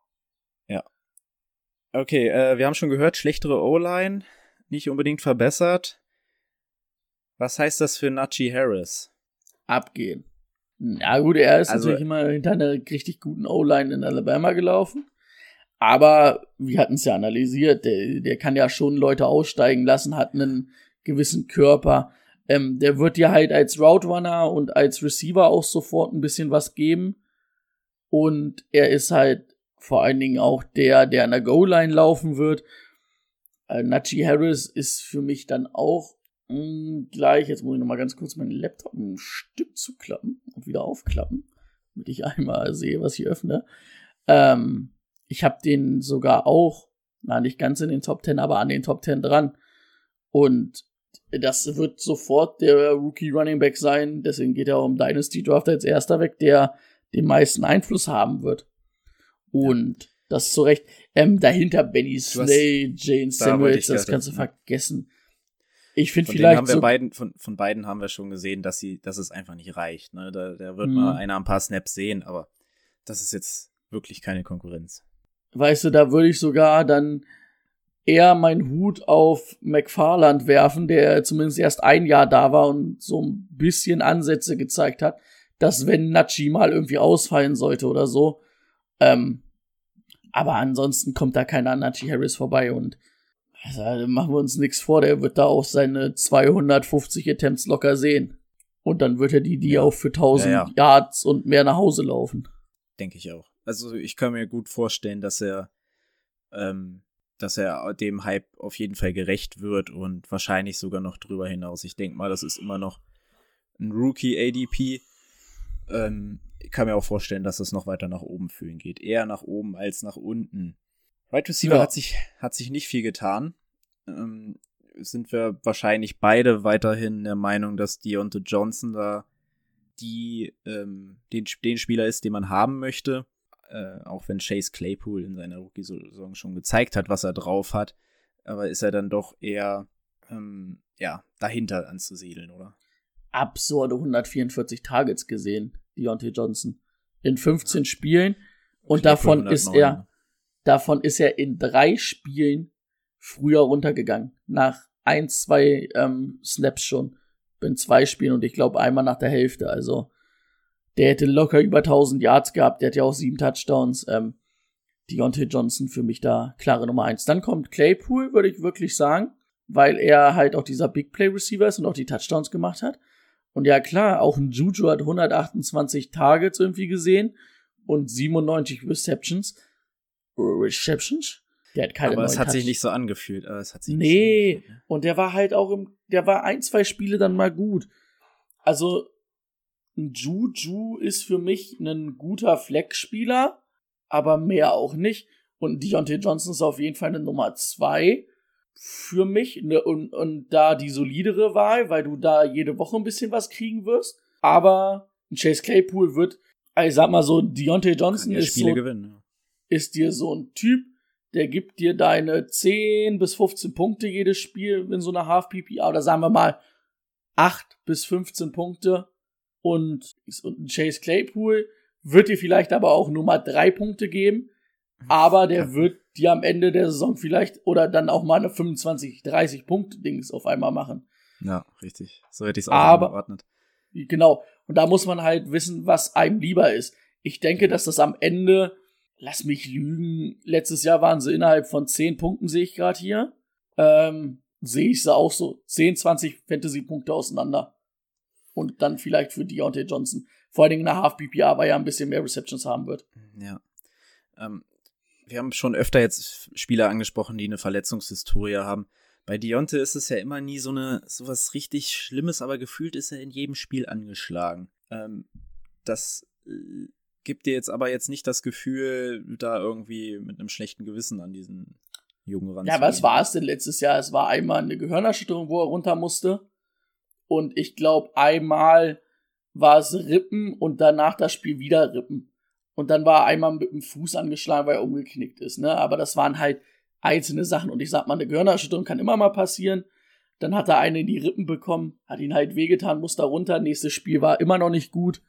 Okay, äh, wir haben schon gehört, schlechtere O-Line, nicht unbedingt verbessert. Was heißt das für Najee Harris? abgehen. Ja, gut, er ist Also- natürlich immer hinter einer richtig guten O-Line in Alabama gelaufen. Aber wir hatten es ja analysiert, der, der kann ja schon Leute aussteigen lassen, hat einen gewissen Körper. Ähm, der wird dir halt als Route Runner und als Receiver auch sofort ein bisschen was geben. Und er ist halt vor allen Dingen auch der, der an der Goal-Line laufen wird. Äh, Najee Harris ist für mich dann auch mh, gleich. Jetzt muss ich noch mal ganz kurz meinen Laptop ein Stück zuklappen und wieder aufklappen, damit ich einmal sehe, was ich öffne. Ähm, ich habe den sogar auch, na nicht ganz in den Top 10, aber an den Top 10 dran. Und das wird sofort der Rookie Running Back sein, deswegen geht er um Dynasty Draft als erster weg, der den meisten Einfluss haben wird. Und ja. das zu Recht. Ähm, dahinter Benny Slay, Jane Samuels, das kannst du vergessen. Ich finde vielleicht. So beiden, von, von beiden haben wir schon gesehen, dass sie, dass es einfach nicht reicht. Ne? Da, da wird mhm. mal einer ein paar Snaps sehen, aber das ist jetzt wirklich keine Konkurrenz. Weißt du, da würde ich sogar dann eher meinen Hut auf McFarland werfen, der zumindest erst ein Jahr da war und so ein bisschen Ansätze gezeigt hat, dass wenn Nachi mal irgendwie ausfallen sollte oder so, ähm, aber ansonsten kommt da keiner an Nachi Harris vorbei und also, machen wir uns nichts vor, der wird da auch seine 250 Attempts locker sehen. Und dann wird er die, die ja. auch für 1000 ja, ja. Yards und mehr nach Hause laufen. Denke ich auch. Also ich kann mir gut vorstellen, dass er ähm, dass er dem Hype auf jeden Fall gerecht wird und wahrscheinlich sogar noch drüber hinaus. Ich denke mal, das ist immer noch ein Rookie-ADP. Ähm, ich kann mir auch vorstellen, dass es noch weiter nach oben für ihn geht. Eher nach oben als nach unten. Right Receiver ja. hat, sich, hat sich nicht viel getan. Ähm, sind wir wahrscheinlich beide weiterhin der Meinung, dass Deontay Johnson da die, ähm, den, den Spieler ist, den man haben möchte äh, auch wenn Chase Claypool in seiner Rookie-Saison schon gezeigt hat, was er drauf hat, aber ist er dann doch eher ähm, ja, dahinter anzusiedeln, oder? Absurde 144 Targets gesehen, Deontay Johnson. In 15 ja. Spielen. Und davon ist er, davon ist er in drei Spielen früher runtergegangen. Nach ein, zwei ähm, Snaps schon. In zwei Spielen und ich glaube einmal nach der Hälfte. Also der hätte locker über 1000 Yards gehabt, der hat ja auch sieben Touchdowns. Ähm, Deontay Johnson für mich da klare Nummer eins. Dann kommt Claypool, würde ich wirklich sagen, weil er halt auch dieser Big Play Receiver ist und auch die Touchdowns gemacht hat. Und ja klar, auch ein Juju hat 128 Targets irgendwie gesehen und 97 Receptions. Receptions? Der hat keine Aber es hat Touch. sich nicht so angefühlt. Aber es hat sich nee, so ne? und der war halt auch im, der war ein, zwei Spiele dann mal gut. Also Juju ist für mich ein guter Flex-Spieler, aber mehr auch nicht. Und Deontay Johnson ist auf jeden Fall eine Nummer zwei für mich ne, und, und da die solidere Wahl, weil du da jede Woche ein bisschen was kriegen wirst. Aber Chase Claypool wird, ich sag mal so, Deontay Johnson ist, so, gewinnen, ist dir so ein Typ, der gibt dir deine 10 bis 15 Punkte jedes Spiel in so einer Half-PPA oder sagen wir mal 8 bis 15 Punkte. Und, und Chase Claypool wird dir vielleicht aber auch nur mal drei Punkte geben, aber der wird dir am Ende der Saison vielleicht oder dann auch mal eine 25, 30 Punkte Dings auf einmal machen. Ja, richtig. So hätte ich es auch aber, geordnet. Genau. Und da muss man halt wissen, was einem lieber ist. Ich denke, dass das am Ende, lass mich lügen, letztes Jahr waren sie innerhalb von 10 Punkten, sehe ich gerade hier. Ähm, sehe ich sie auch so. 10, 20 Fantasy-Punkte auseinander und dann vielleicht für Deontay Johnson. Vor allen Dingen nach Half PPA, weil er ein bisschen mehr Receptions haben wird. Ja. Ähm, wir haben schon öfter jetzt Spieler angesprochen, die eine Verletzungshistorie haben. Bei Deontay ist es ja immer nie so eine so was richtig Schlimmes, aber gefühlt ist er in jedem Spiel angeschlagen. Ähm, das äh, gibt dir jetzt aber jetzt nicht das Gefühl, da irgendwie mit einem schlechten Gewissen an diesen Jungen ran. Ja, was war es denn letztes Jahr? Es war einmal eine Gehirnerschütterung, wo er runter musste. Und ich glaube, einmal war es Rippen und danach das Spiel wieder Rippen. Und dann war er einmal mit dem Fuß angeschlagen, weil er umgeknickt ist. Ne? Aber das waren halt einzelne Sachen. Und ich sag mal, eine Gehirnerschütterung kann immer mal passieren. Dann hat er eine in die Rippen bekommen, hat ihn halt wehgetan, musste runter. Nächstes Spiel war immer noch nicht gut.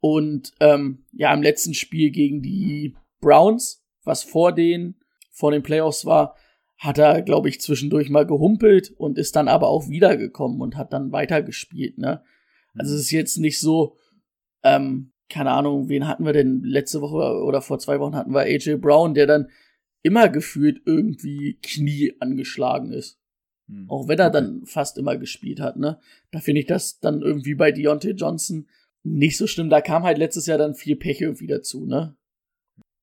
Und ähm, ja, im letzten Spiel gegen die Browns, was vor den, vor den Playoffs war, hat er, glaube ich, zwischendurch mal gehumpelt und ist dann aber auch wiedergekommen und hat dann weitergespielt, ne? Also es ist jetzt nicht so, ähm, keine Ahnung, wen hatten wir denn letzte Woche oder vor zwei Wochen hatten wir AJ Brown, der dann immer gefühlt irgendwie Knie angeschlagen ist. Hm. Auch wenn er dann fast immer gespielt hat, ne? Da finde ich das dann irgendwie bei Deontay Johnson nicht so schlimm. Da kam halt letztes Jahr dann viel Pech irgendwie dazu, ne?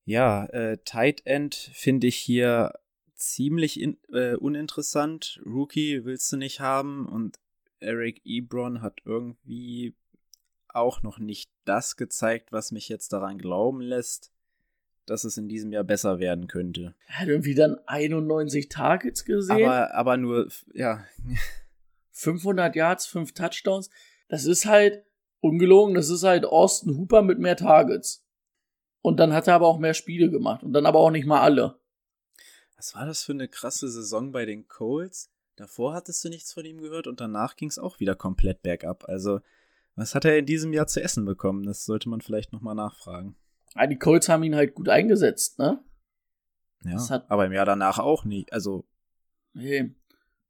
Ja, äh, Tight End finde ich hier ziemlich in, äh, uninteressant. Rookie willst du nicht haben und Eric Ebron hat irgendwie auch noch nicht das gezeigt, was mich jetzt daran glauben lässt, dass es in diesem Jahr besser werden könnte. Er hat irgendwie dann 91 Targets gesehen. Aber, aber nur, ja. 500 Yards, 5 Touchdowns. Das ist halt, ungelogen, das ist halt Austin Hooper mit mehr Targets. Und dann hat er aber auch mehr Spiele gemacht. Und dann aber auch nicht mal alle. Was war das für eine krasse Saison bei den Colts? Davor hattest du nichts von ihm gehört und danach ging es auch wieder komplett bergab. Also, was hat er in diesem Jahr zu essen bekommen? Das sollte man vielleicht nochmal nachfragen. Ja, die Colts haben ihn halt gut eingesetzt, ne? Ja, hat, aber im Jahr danach auch nie. Also. Nee,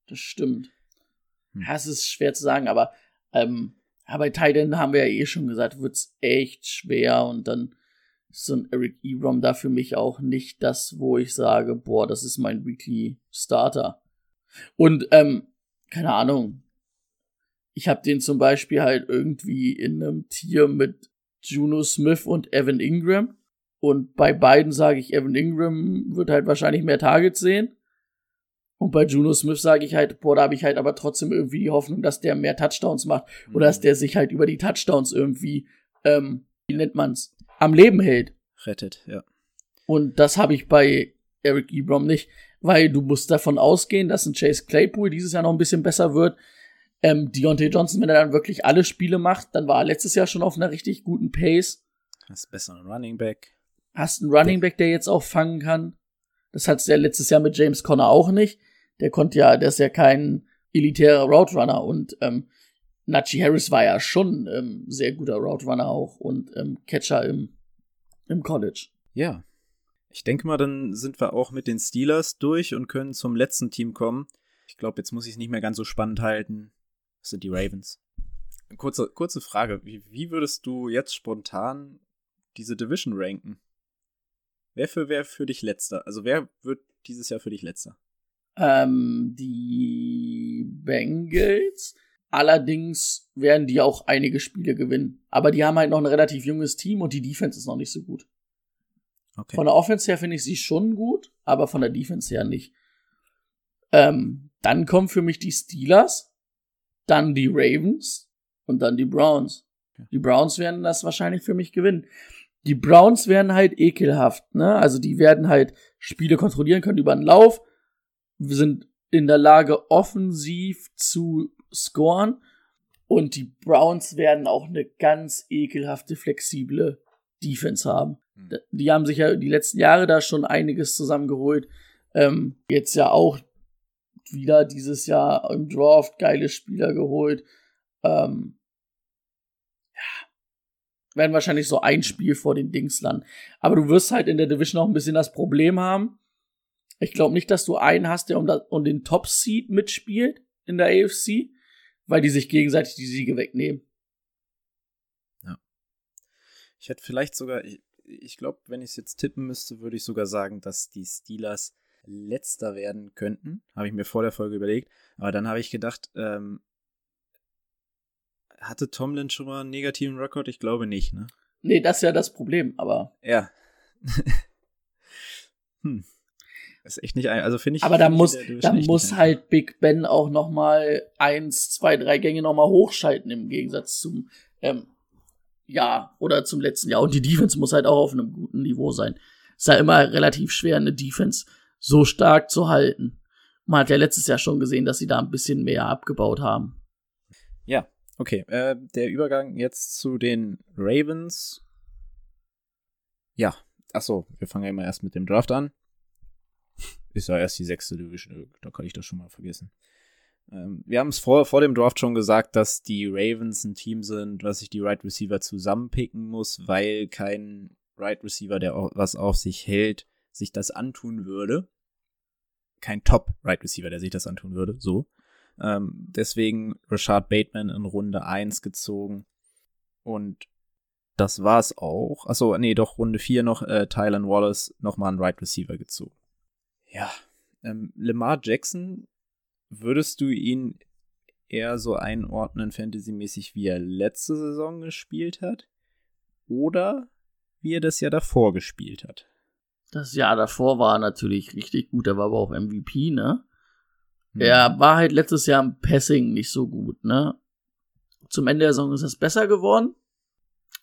das stimmt. Hm. Ja, es ist schwer zu sagen, aber ähm, ja, bei Titan haben wir ja eh schon gesagt, wird's echt schwer und dann ist so ein Eric Ebrom da für mich auch nicht das, wo ich sage, boah, das ist mein Weekly Starter. Und, ähm, keine Ahnung. Ich habe den zum Beispiel halt irgendwie in einem Tier mit Juno Smith und Evan Ingram. Und bei beiden sage ich, Evan Ingram wird halt wahrscheinlich mehr Targets sehen. Und bei Juno Smith sage ich halt, boah, da habe ich halt aber trotzdem irgendwie die Hoffnung, dass der mehr Touchdowns macht. Mhm. Oder dass der sich halt über die Touchdowns irgendwie, ähm, wie nennt man's, am Leben hält. Rettet, ja. Und das habe ich bei Eric Ebrom nicht, weil du musst davon ausgehen, dass ein Chase Claypool dieses Jahr noch ein bisschen besser wird. Ähm, Deontay Johnson, wenn er dann wirklich alle Spiele macht, dann war er letztes Jahr schon auf einer richtig guten Pace. Hast besser einen Running Back. Hast einen Running Back, der jetzt auch fangen kann. Das hat's ja letztes Jahr mit James Conner auch nicht. Der konnte ja, der ist ja kein elitärer Route Runner und ähm, Najee Harris war ja schon ähm, sehr guter Route Runner auch und ähm, Catcher im, im College. Ja. Ich denke mal, dann sind wir auch mit den Steelers durch und können zum letzten Team kommen. Ich glaube, jetzt muss ich es nicht mehr ganz so spannend halten. Das sind die Ravens. Kurze, kurze Frage. Wie, wie würdest du jetzt spontan diese Division ranken? Wer für wer für dich letzter? Also wer wird dieses Jahr für dich letzter? Ähm, die Bengals. Allerdings werden die auch einige Spiele gewinnen. Aber die haben halt noch ein relativ junges Team und die Defense ist noch nicht so gut. Okay. Von der Offense her finde ich sie schon gut, aber von der Defense her nicht. Ähm, dann kommen für mich die Steelers dann die Ravens und dann die Browns. Die Browns werden das wahrscheinlich für mich gewinnen. Die Browns werden halt ekelhaft, ne? Also die werden halt Spiele kontrollieren können über den Lauf, Wir sind in der Lage, offensiv zu scoren. Und die Browns werden auch eine ganz ekelhafte, flexible Defense haben. Hm. Die haben sich ja die letzten Jahre da schon einiges zusammengeholt. Ähm, jetzt ja auch wieder dieses Jahr im Draft geile Spieler geholt. Ähm, ja, werden wahrscheinlich so ein Spiel vor den Dings landen. Aber du wirst halt in der Division auch ein bisschen das Problem haben. Ich glaube nicht, dass du einen hast, der um, das, um den Top Seed mitspielt in der AFC, weil die sich gegenseitig die Siege wegnehmen. Ja. Ich hätte vielleicht sogar, ich, ich glaube, wenn ich es jetzt tippen müsste, würde ich sogar sagen, dass die Steelers letzter werden könnten. Habe ich mir vor der Folge überlegt. Aber dann habe ich gedacht, ähm, hatte Tomlin schon mal einen negativen Rekord? Ich glaube nicht, ne? Nee, das ist ja das Problem, aber. Ja. hm. Das ist echt nicht ein, also finde ich. Aber da muss, da muss halt Big Ben auch noch mal eins, zwei, drei Gänge noch mal hochschalten im Gegensatz zum ähm, Jahr oder zum letzten Jahr. Und die Defense muss halt auch auf einem guten Niveau sein. Ist ja immer relativ schwer, eine Defense so stark zu halten. Man hat ja letztes Jahr schon gesehen, dass sie da ein bisschen mehr abgebaut haben. Ja, okay. Äh, der Übergang jetzt zu den Ravens. Ja, achso, wir fangen ja immer erst mit dem Draft an. Ist ja erst die sechste Division, da kann ich das schon mal vergessen. Ähm, wir haben es vor, vor dem Draft schon gesagt, dass die Ravens ein Team sind, was sich die Right Receiver zusammenpicken muss, weil kein Right Receiver, der was auf sich hält, sich das antun würde kein Top-Right Receiver, der sich das antun würde. So. Ähm, deswegen Rashad Bateman in Runde 1 gezogen. Und das war's auch. Achso, nee, doch Runde 4 noch äh, Tylen Wallace nochmal einen Right Receiver gezogen. Ja. Ähm, Lamar Jackson, würdest du ihn eher so einordnen, fantasymäßig, wie er letzte Saison gespielt hat? Oder wie er das ja davor gespielt hat? Das Jahr davor war natürlich richtig gut, er war aber auch MVP, ne? Mhm. Er war halt letztes Jahr im Passing nicht so gut, ne? Zum Ende der Saison ist es besser geworden.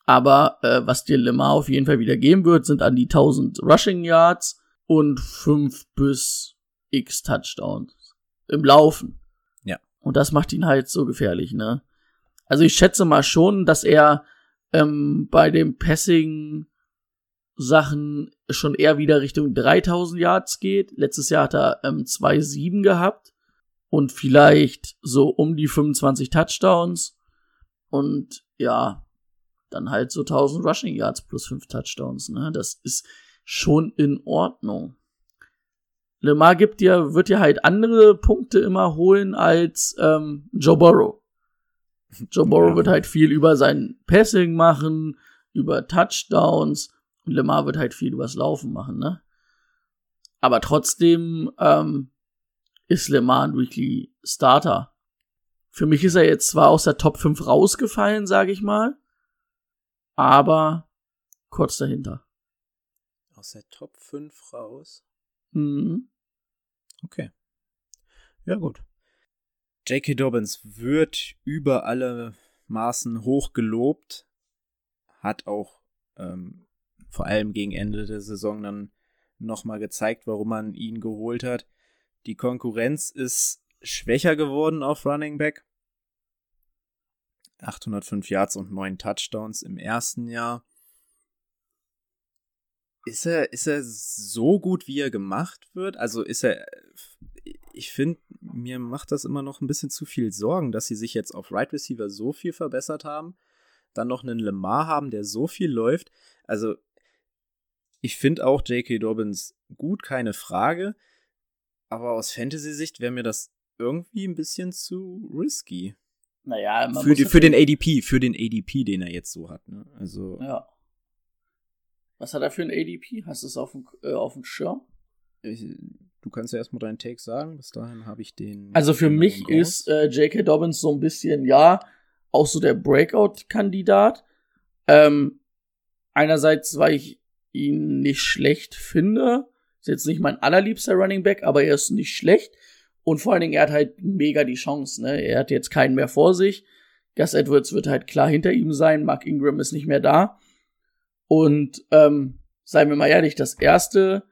Aber äh, was dir Lemar auf jeden Fall wieder geben wird, sind an die 1000 Rushing Yards und 5 bis x Touchdowns im Laufen. Ja. Und das macht ihn halt so gefährlich, ne? Also ich schätze mal schon, dass er ähm, bei dem Passing Sachen schon eher wieder Richtung 3000 Yards geht. Letztes Jahr hat er ähm, 2,7 gehabt und vielleicht so um die 25 Touchdowns und ja, dann halt so 1000 Rushing Yards plus 5 Touchdowns, ne? Das ist schon in Ordnung. Lemar gibt dir, wird dir halt andere Punkte immer holen als ähm, Joe Burrow. Joe Burrow ja. wird halt viel über sein Passing machen, über Touchdowns und Lemar wird halt viel übers Laufen machen, ne? Aber trotzdem ähm, ist Lemar ein Weekly Starter. Für mich ist er jetzt zwar aus der Top 5 rausgefallen, sage ich mal, aber kurz dahinter. Aus der Top 5 raus? Mhm. Okay. Ja, gut. J.K. Dobbins wird über alle Maßen hoch gelobt, hat auch ähm, vor allem gegen Ende der Saison dann nochmal gezeigt, warum man ihn geholt hat. Die Konkurrenz ist schwächer geworden auf Running Back. 805 Yards und 9 Touchdowns im ersten Jahr. Ist er, ist er so gut, wie er gemacht wird? Also ist er, ich finde, mir macht das immer noch ein bisschen zu viel Sorgen, dass sie sich jetzt auf Right Receiver so viel verbessert haben, dann noch einen Lemar haben, der so viel läuft. Also ich finde auch J.K. Dobbins gut, keine Frage. Aber aus Fantasy-Sicht wäre mir das irgendwie ein bisschen zu risky. Naja, man für, die, für den ADP, für den ADP, den er jetzt so hat. Ne? Also. Ja. Was hat er für ein ADP? Hast du es auf dem, äh, auf dem Schirm? Ich, du kannst ja erstmal deinen Take sagen. Bis dahin habe ich den. Also für mich ist äh, J.K. Dobbins so ein bisschen, ja, auch so der Breakout-Kandidat. Ähm, einerseits, weil ich ihn nicht schlecht finde. Ist jetzt nicht mein allerliebster Running Back, aber er ist nicht schlecht. Und vor allen Dingen, er hat halt mega die Chance, ne? Er hat jetzt keinen mehr vor sich. Gus Edwards wird halt klar hinter ihm sein. Mark Ingram ist nicht mehr da. Und, ähm, seien wir mal ehrlich, das erste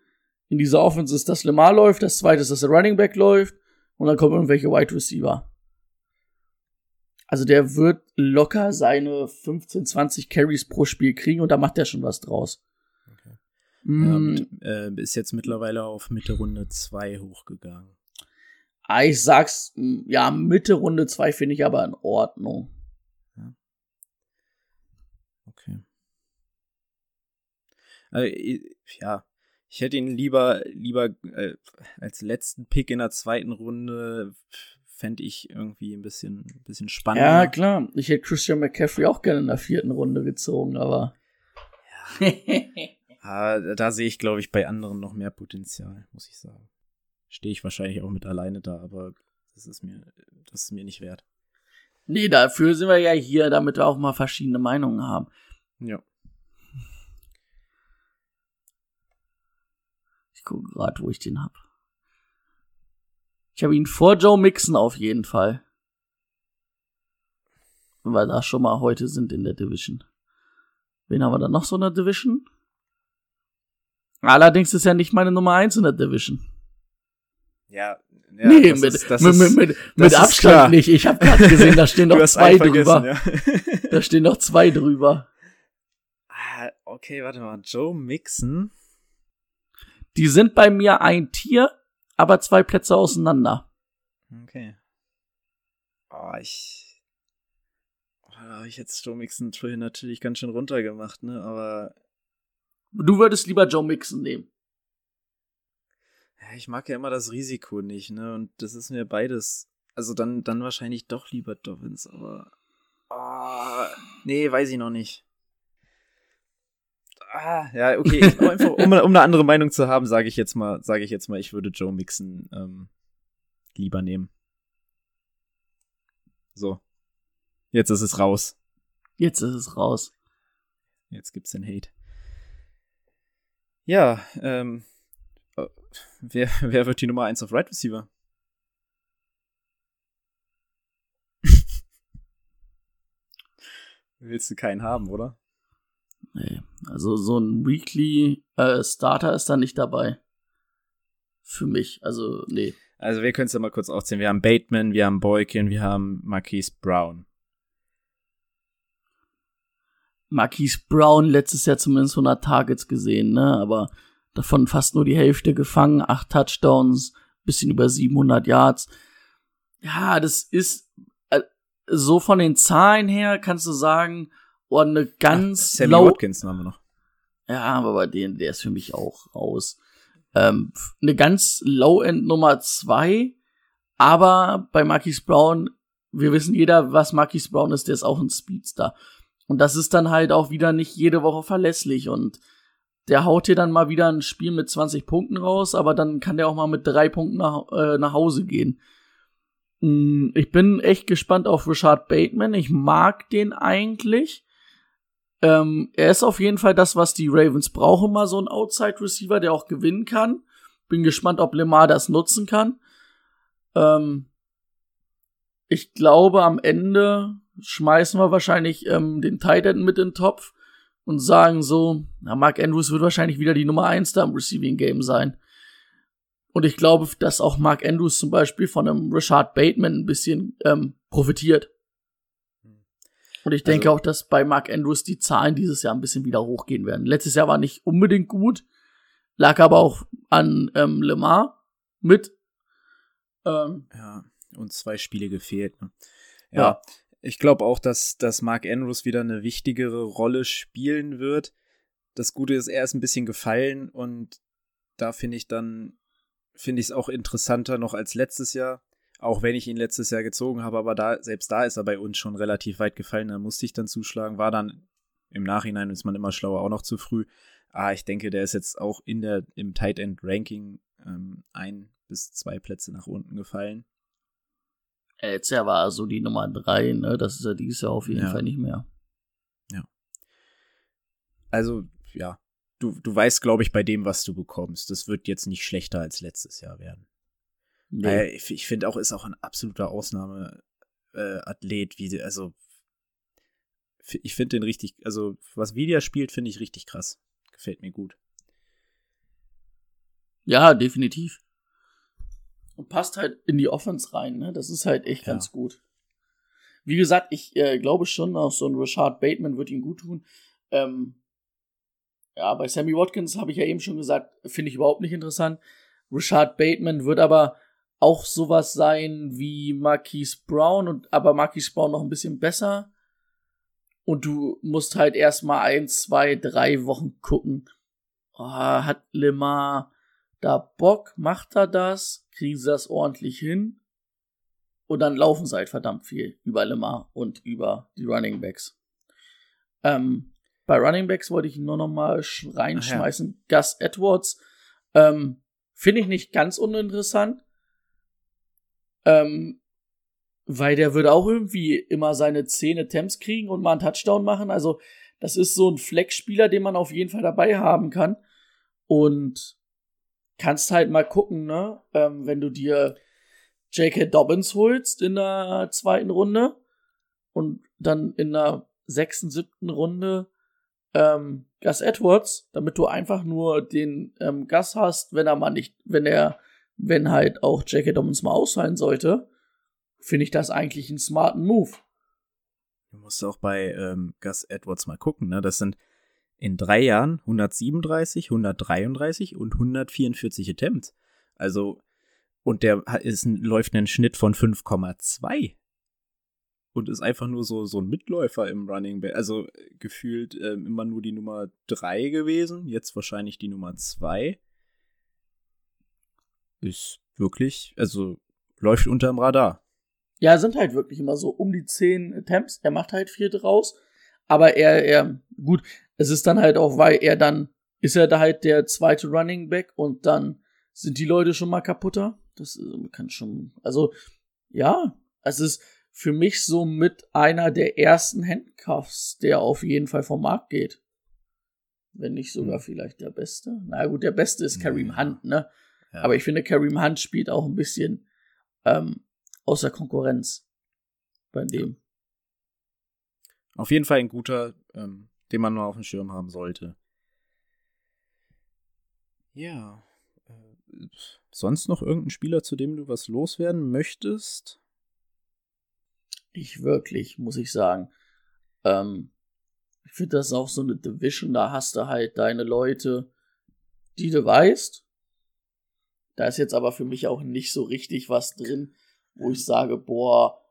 in dieser Offense ist, dass Lemar läuft, das zweite ist, dass der Running Back läuft. Und dann kommen irgendwelche Wide Receiver. Also der wird locker seine 15, 20 Carries pro Spiel kriegen und da macht er schon was draus. Mm. Ja, äh, ist jetzt mittlerweile auf Mitte Runde 2 hochgegangen. Ah, ich sag's, ja, Mitte Runde 2 finde ich aber in Ordnung. Ja. Okay. Also, ja, ich hätte ihn lieber, lieber äh, als letzten Pick in der zweiten Runde fände ich irgendwie ein bisschen, ein bisschen spannender. Ja, klar. Ich hätte Christian McCaffrey auch gerne in der vierten Runde gezogen, aber. Ja. Ah, da sehe ich, glaube ich, bei anderen noch mehr Potenzial, muss ich sagen. Stehe ich wahrscheinlich auch mit alleine da, aber das ist mir, das ist mir nicht wert. Nee, dafür sind wir ja hier, damit wir auch mal verschiedene Meinungen haben. Ja. Ich gucke gerade, wo ich den hab. Ich habe ihn vor Joe Mixon auf jeden Fall. Weil da schon mal heute sind in der Division. Wen haben wir da noch so in der Division? Allerdings ist er nicht meine Nummer 1 in der Division. Ja, ja nee, mit, ist, mit, mit, mit, mit Abstand klar. nicht. Ich habe gerade gesehen, da stehen noch zwei drüber. Ja. da stehen noch zwei drüber. Okay, warte mal. Joe Mixon. Die sind bei mir ein Tier, aber zwei Plätze auseinander. Okay. Oh, ich. Oh, ich jetzt Joe Mixon vorhin natürlich ganz schön runtergemacht, ne? Aber Du würdest lieber Joe Mixon nehmen. Ja, ich mag ja immer das Risiko nicht, ne? Und das ist mir beides. Also dann, dann wahrscheinlich doch lieber Dobbins, aber. Oh, nee, weiß ich noch nicht. Ah, ja, okay. Einfach, um, um, eine andere Meinung zu haben, sage ich jetzt mal, sage ich jetzt mal, ich würde Joe Mixon ähm, lieber nehmen. So. Jetzt ist es raus. Jetzt ist es raus. Jetzt gibt's den Hate. Ja, ähm, äh, wer, wer wird die Nummer 1 auf Right Receiver? Willst du keinen haben, oder? Nee, also so ein Weekly äh, Starter ist da nicht dabei. Für mich, also nee. Also wir können es ja mal kurz aufzählen. Wir haben Bateman, wir haben Boykin, wir haben Marquise Brown. Marquise Brown letztes Jahr zumindest 100 Targets gesehen, ne? Aber davon fast nur die Hälfte gefangen, acht Touchdowns, bisschen über 700 Yards. Ja, das ist äh, so von den Zahlen her kannst du sagen, oh, eine ganz Ach, Sammy Watkins haben wir noch. Ja, aber bei denen, der ist für mich auch raus. Ähm, eine ganz Low-End Nummer zwei, aber bei Marquis Brown, wir wissen jeder, was Marquis Brown ist, der ist auch ein Speedster. Und das ist dann halt auch wieder nicht jede Woche verlässlich und der haut hier dann mal wieder ein Spiel mit 20 Punkten raus, aber dann kann der auch mal mit drei Punkten nach, äh, nach Hause gehen. Mm, ich bin echt gespannt auf Richard Bateman. Ich mag den eigentlich. Ähm, er ist auf jeden Fall das, was die Ravens brauchen, mal so ein Outside-Receiver, der auch gewinnen kann. Bin gespannt, ob Lemar das nutzen kann. Ähm, ich glaube, am Ende schmeißen wir wahrscheinlich ähm, den Titan mit in den Topf und sagen so, na, Mark Andrews wird wahrscheinlich wieder die Nummer 1 da im Receiving Game sein. Und ich glaube, dass auch Mark Andrews zum Beispiel von einem Richard Bateman ein bisschen ähm, profitiert. Und ich denke also, auch, dass bei Mark Andrews die Zahlen dieses Jahr ein bisschen wieder hochgehen werden. Letztes Jahr war nicht unbedingt gut, lag aber auch an ähm, Lemar mit. Ähm, ja, und zwei Spiele gefehlt. Ne? Ja, ja, ich glaube auch, dass, dass Mark Andrews wieder eine wichtigere Rolle spielen wird. Das Gute ist, er ist ein bisschen gefallen und da finde ich dann, finde ich es auch interessanter noch als letztes Jahr. Auch wenn ich ihn letztes Jahr gezogen habe, aber da, selbst da ist er bei uns schon relativ weit gefallen. Da musste ich dann zuschlagen. War dann im Nachhinein, ist man immer schlauer, auch noch zu früh. Ah, ich denke, der ist jetzt auch in der, im Tight End Ranking ähm, ein bis zwei Plätze nach unten gefallen. Jetzt ja war so die Nummer drei, ne? Das ist ja dieses Jahr auf jeden ja. Fall nicht mehr. Ja. Also, ja. Du, du weißt, glaube ich, bei dem, was du bekommst. Das wird jetzt nicht schlechter als letztes Jahr werden. Nee. Ich, ich finde auch, ist auch ein absoluter Ausnahmeathlet, äh, wie, also, ich finde den richtig, also, was Vidia spielt, finde ich richtig krass. Gefällt mir gut. Ja, definitiv. Und passt halt in die Offense rein, ne? Das ist halt echt ja. ganz gut. Wie gesagt, ich äh, glaube schon, auch so ein Richard Bateman wird ihm gut tun. Ähm, ja, bei Sammy Watkins habe ich ja eben schon gesagt, finde ich überhaupt nicht interessant. Richard Bateman wird aber auch sowas sein wie Marquise Brown und aber Marquise Brown noch ein bisschen besser. Und du musst halt erstmal ein, zwei, drei Wochen gucken. Oh, hat Lemar da Bock? Macht er das? Kriegen sie das ordentlich hin? Und dann laufen sie halt verdammt viel über Lemar und über die Running Backs. Ähm, bei Running Backs wollte ich nur noch mal reinschmeißen. Ja. Gus Edwards ähm, finde ich nicht ganz uninteressant. Ähm, weil der würde auch irgendwie immer seine 10 Attempts kriegen und mal einen Touchdown machen. Also, das ist so ein Flex-Spieler, den man auf jeden Fall dabei haben kann. Und kannst halt mal gucken, ne? Ähm, wenn du dir J.K. Dobbins holst in der zweiten Runde und dann in der sechsten, siebten Runde ähm, Gus Edwards, damit du einfach nur den ähm, Gus hast, wenn er mal nicht, wenn er wenn halt auch J.K. Dobbins mal ausfallen sollte, finde ich das eigentlich einen smarten Move. Du musst auch bei ähm, Gus Edwards mal gucken, ne? Das sind in drei Jahren 137, 133 und 144 Attempts. Also, und der ist, läuft einen Schnitt von 5,2 und ist einfach nur so, so ein Mitläufer im Running Back. Also gefühlt ähm, immer nur die Nummer 3 gewesen, jetzt wahrscheinlich die Nummer 2 ist wirklich, also läuft unterm Radar. Ja, sind halt wirklich immer so um die zehn Attempts. Er macht halt vier draus. Aber er, er, gut, es ist dann halt auch, weil er dann, ist er da halt der zweite Running Back und dann sind die Leute schon mal kaputter. Das äh, kann schon, also, ja, es ist für mich so mit einer der ersten Handcuffs, der auf jeden Fall vom Markt geht. Wenn nicht sogar hm. vielleicht der beste. Na gut, der beste ist Kareem Hunt, ne? Aber ich finde, Kareem Hunt spielt auch ein bisschen ähm, außer Konkurrenz bei dem. Auf jeden Fall ein guter, ähm, den man mal auf dem Schirm haben sollte. Ja. Äh, sonst noch irgendein Spieler, zu dem du was loswerden möchtest? Nicht wirklich, muss ich sagen. Ähm, ich finde das auch so eine Division, da hast du halt deine Leute, die du weißt. Da ist jetzt aber für mich auch nicht so richtig was drin, wo ich sage, boah,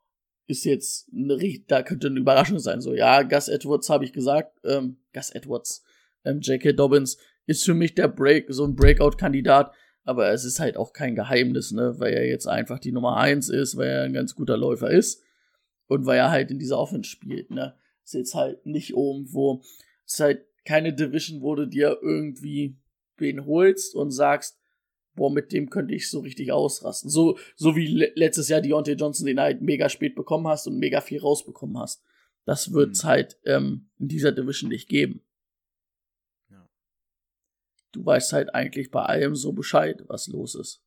ist jetzt eine, da könnte eine Überraschung sein. So, ja, Gus Edwards habe ich gesagt, ähm, Gus Edwards, ähm, J.K. Dobbins ist für mich der Break, so ein Breakout-Kandidat, aber es ist halt auch kein Geheimnis, ne, weil er jetzt einfach die Nummer eins ist, weil er ein ganz guter Läufer ist und weil er halt in dieser Offense spielt, ne. Ist jetzt halt nicht irgendwo, ist halt keine Division, wo du dir irgendwie wen holst und sagst, boah, mit dem könnte ich so richtig ausrasten. So, so wie le letztes Jahr Deontay Johnson, den halt mega spät bekommen hast und mega viel rausbekommen hast. Das wird's mhm. halt ähm, in dieser Division nicht geben. Ja. Du weißt halt eigentlich bei allem so Bescheid, was los ist.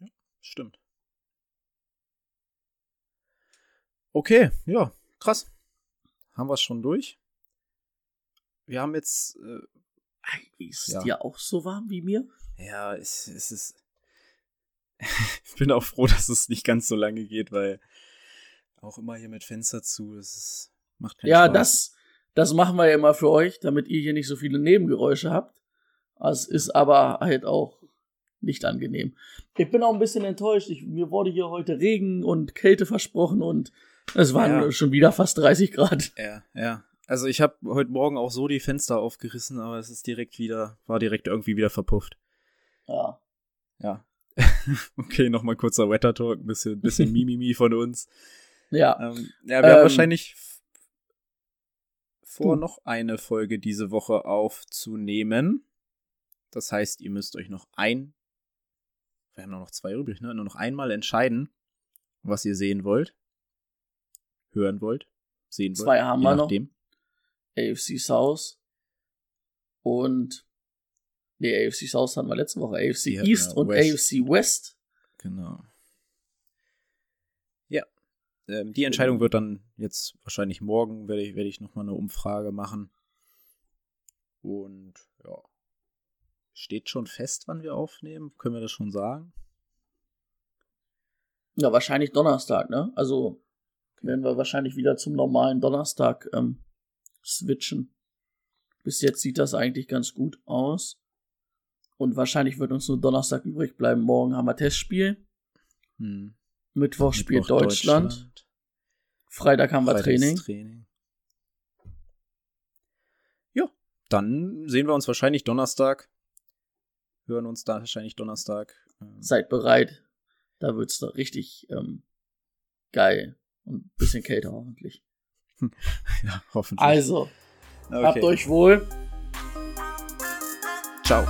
Ja, stimmt. Okay, ja, krass. Haben wir es schon durch? Wir haben jetzt äh, ist ja. dir auch so warm wie mir? Ja, es, es ist. ich bin auch froh, dass es nicht ganz so lange geht, weil auch immer hier mit Fenster zu, es ist, macht keinen ja, Spaß. Ja, das, das machen wir ja immer für euch, damit ihr hier nicht so viele Nebengeräusche habt. Es ist aber halt auch nicht angenehm. Ich bin auch ein bisschen enttäuscht. Ich, mir wurde hier heute Regen und Kälte versprochen und es waren ja. schon wieder fast 30 Grad. Ja, ja. Also ich habe heute Morgen auch so die Fenster aufgerissen, aber es ist direkt wieder, war direkt irgendwie wieder verpufft. Ja. Ja. okay, nochmal kurzer Wetter Talk, ein bisschen, bisschen Mimimi von uns. Ja. Ähm, ja, wir ähm, haben wahrscheinlich vor, du. noch eine Folge diese Woche aufzunehmen. Das heißt, ihr müsst euch noch ein, wir haben noch zwei übrig, ne? Nur noch einmal entscheiden, was ihr sehen wollt, hören wollt, sehen wollt. Zwei haben wir nachdem. noch. AFC South und nee, AFC South hatten wir letzte Woche, AFC ja, East und West. AFC West. Genau. Ja. Ähm, die Entscheidung genau. wird dann jetzt wahrscheinlich morgen, werde ich, werde ich nochmal eine Umfrage machen. Und ja. Steht schon fest, wann wir aufnehmen? Können wir das schon sagen? Ja, wahrscheinlich Donnerstag, ne? Also werden wir wahrscheinlich wieder zum normalen Donnerstag ähm, switchen. Bis jetzt sieht das eigentlich ganz gut aus. Und wahrscheinlich wird uns nur Donnerstag übrig bleiben. Morgen haben wir Testspiel. Hm. Mittwoch spielt Mittwoch Deutschland. Deutschland. Freitag haben wir Training. Training. Ja, dann sehen wir uns wahrscheinlich Donnerstag. Hören uns da wahrscheinlich Donnerstag. Ähm. Seid bereit. Da wird's doch richtig ähm, geil. Und ein bisschen kälter hoffentlich. ja, hoffentlich. Also, okay. habt euch wohl. Ciao.